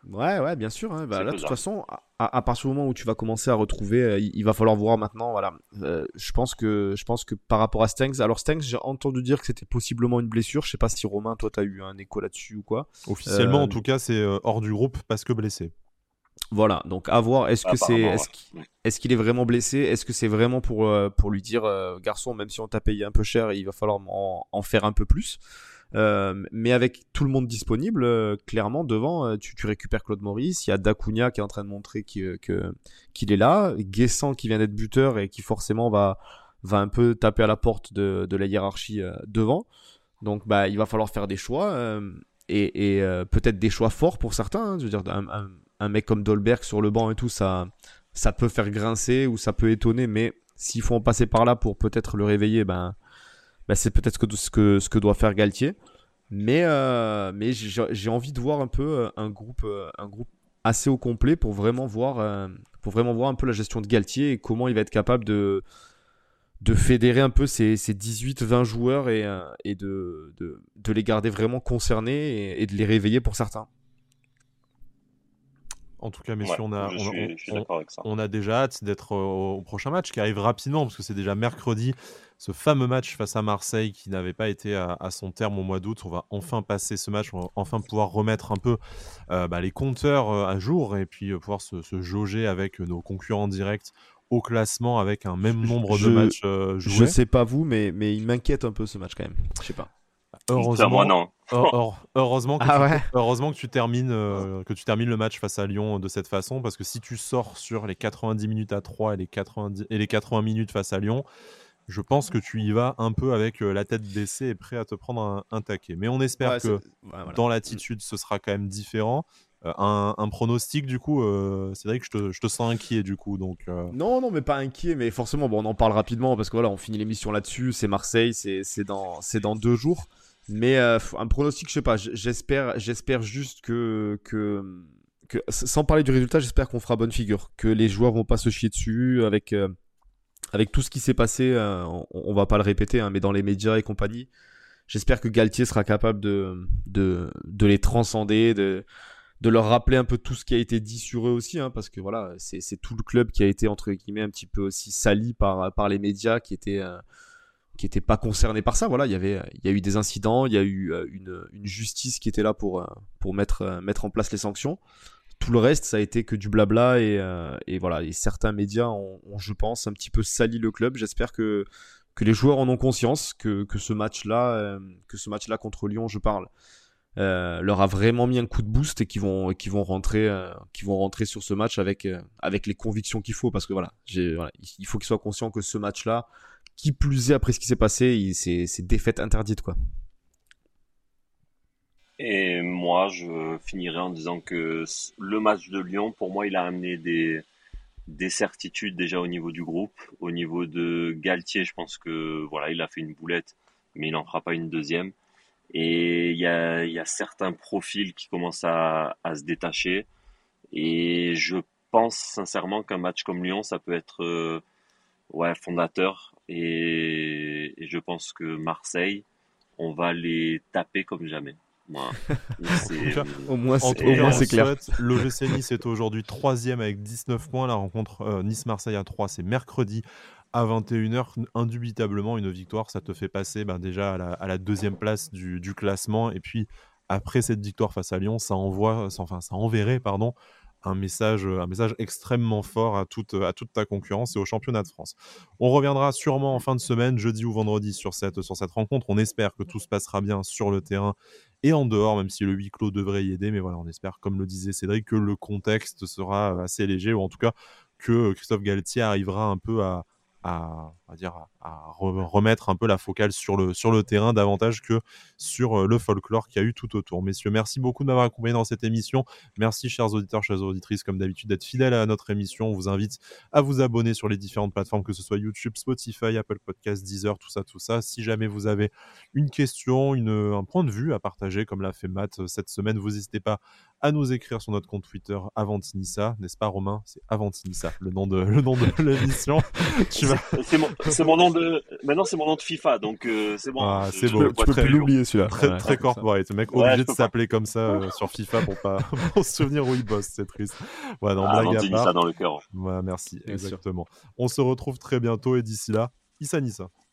Ouais, ouais, bien sûr. Hein. Bah, de toute façon, à, partir du moment où tu vas commencer à retrouver, euh, il, va falloir voir maintenant. Voilà, euh, je pense que je pense que par rapport à Stengs, alors Stengs, j'ai entendu dire que c'était possiblement une blessure. Je sais pas si Romain, toi, tu as eu un écho là-dessus ou quoi. Officiellement, en euh, tout cas, c'est hors du groupe parce que blessé. Voilà, donc à voir. Est-ce que c'est, est-ce qu'il est, vraiment blessé? Est-ce que c'est vraiment pour euh, pour lui dire, euh, garçon, même si on t'a payé un peu cher, il va falloir en, faire un peu plus. Euh, mais avec tout le monde disponible, clairement devant, tu, récupères Claude Maurice. Il y a Dacunia qui est en train de montrer qu'il est là, Guessant qui vient d'être buteur et qui forcément va un peu taper à la porte de, la hiérarchie devant. Donc bah il va falloir faire des choix et, peut-être des choix forts pour certains. Hein. je veux dire un, un mec comme Dolberg sur le banc et tout, ça, ça peut faire grincer ou ça peut étonner, mais s'il faut en passer par là pour peut-être le réveiller, ben, ben c'est peut-être ce que, doit faire Galtier. Mais, euh, j'ai envie de voir un peu euh, un groupe, euh, un groupe assez au complet pour vraiment voir, un peu la gestion de Galtier et comment il va être capable de, fédérer un peu ces, 18-20 joueurs et, de, les garder vraiment concernés et de les réveiller pour certains. En tout cas, messieurs, on, a, on, a déjà hâte d'être au, prochain match qui arrive rapidement parce que c'est déjà mercredi. Ce fameux match face à Marseille qui n'avait pas été à, son terme au mois d'août. On va enfin passer ce match, on va enfin pouvoir remettre un peu euh, bah, les compteurs euh, à jour et puis euh, pouvoir se, jauger avec nos concurrents directs au classement avec un même nombre de matchs joués. Je sais pas vous, mais, mais il m'inquiète un peu ce match quand même. Je sais pas. Heureusement, non. heureusement, que ah tu, heureusement que tu termines euh, que tu termines le match face à Lyon de cette façon parce que si tu sors sur les 90 minutes à 3 et les 80 et les 80 minutes face à Lyon, je pense que tu y vas un peu avec euh, la tête baissée et prêt à te prendre un, taquet. Mais on espère que dans l'attitude, ce sera quand même différent. Euh, un, pronostic du coup c'est vrai que je te, je te, sens inquiet du coup donc non non mais pas inquiet mais forcément bon on en parle rapidement parce que voilà on finit l'émission là-dessus c'est Marseille c'est dans c'est dans deux jours mais euh, un pronostic, je sais pas. J'espère, j'espère juste que, que, sans parler du résultat, j'espère qu'on fera bonne figure, que les joueurs vont pas se chier dessus avec, euh, avec tout ce qui s'est passé. Euh, on, va pas le répéter, hein, mais dans les médias et compagnie, j'espère que Galtier sera capable de, de, de les transcender, de, de leur rappeler un peu tout ce qui a été dit sur eux aussi, hein, parce que voilà, c'est tout le club qui a été entre guillemets un petit peu aussi sali par, par les médias, qui était qui était pas concerné par ça. Voilà, il y avait, il y a eu des incidents, il y a eu une, une justice qui était là pour pour mettre mettre en place les sanctions. Tout le reste, ça a été que du blabla et, et voilà. Et certains médias ont, je pense, un petit peu sali le club. J'espère que que les joueurs en ont conscience, que, que ce match-là, que ce match-là contre Lyon, je parle, euh, leur a vraiment mis un coup de boost et qui vont qui vont rentrer euh, qui vont rentrer sur ce match avec euh, avec les convictions qu'il faut parce que voilà il faut qu'ils soient conscients que ce match là qui plus est après ce qui s'est passé c'est défaite interdite quoi. Et moi je finirai en disant que le match de Lyon pour moi il a amené des des certitudes déjà au niveau du groupe. Au niveau de Galtier je pense que voilà il a fait une boulette mais il n'en fera pas une deuxième. Et il y a, certains profils qui commencent à, à, se détacher. Et je pense sincèrement qu'un match comme Lyon, ça peut être euh, ouais, fondateur. Et, et, je pense que Marseille, on va les taper comme jamais. *laughs* au moins, c'est clair. L'OGC Nice est aujourd'hui troisième avec 19 points. La rencontre euh, Nice-Marseille à 3, c'est mercredi à 21h, indubitablement, une victoire, ça te fait passer ben, déjà à la, deuxième place du, classement. Et puis, après cette victoire face à Lyon, ça envoie, enfin, ça enverrait, pardon, un message, un message extrêmement fort à toute, à ta concurrence et au championnat de France. On reviendra sûrement en fin de semaine, jeudi ou vendredi, sur cette, sur cette rencontre. On espère que tout se passera bien sur le terrain et en dehors, même si le huis clos devrait y aider. Mais voilà, on espère, comme le disait Cédric, que le contexte sera assez léger, ou en tout cas que Christophe Galtier arrivera un peu à, à, dire, à remettre un peu la focale sur le, sur le terrain davantage que sur euh, le folklore qu'il y a eu tout autour. Messieurs, merci beaucoup de m'avoir accompagné dans cette émission. Merci, chers auditeurs, chères auditrices, comme d'habitude, d'être fidèles à notre émission. On vous invite à vous abonner sur les différentes plateformes, que ce soit YouTube, Spotify, Apple Podcasts, Deezer, tout ça, tout ça. Si jamais vous avez une question, une, un point de vue à partager, comme l'a fait Matt euh, cette semaine, vous n'hésitez pas à nous écrire sur notre compte Twitter Avantinissa, n'est-ce pas Romain? C'est Avantinissa, le nom de le nom de *laughs* l'émission. c'est mon, mon, nom de maintenant c'est mon nom de FIFA donc euh, c'est bon. Ah, c'est bon, tu peux plus l'oublier celui-là. Très, très corporate, le mec obligé de s'appeler comme ça euh, sur FIFA pour pas *laughs* pour se souvenir où il bosse, c'est triste. Ouais, non, ah, blague à part. dans le cœur. Ouais, merci, exactement. On se retrouve très bientôt et d'ici là, Issa Nissa.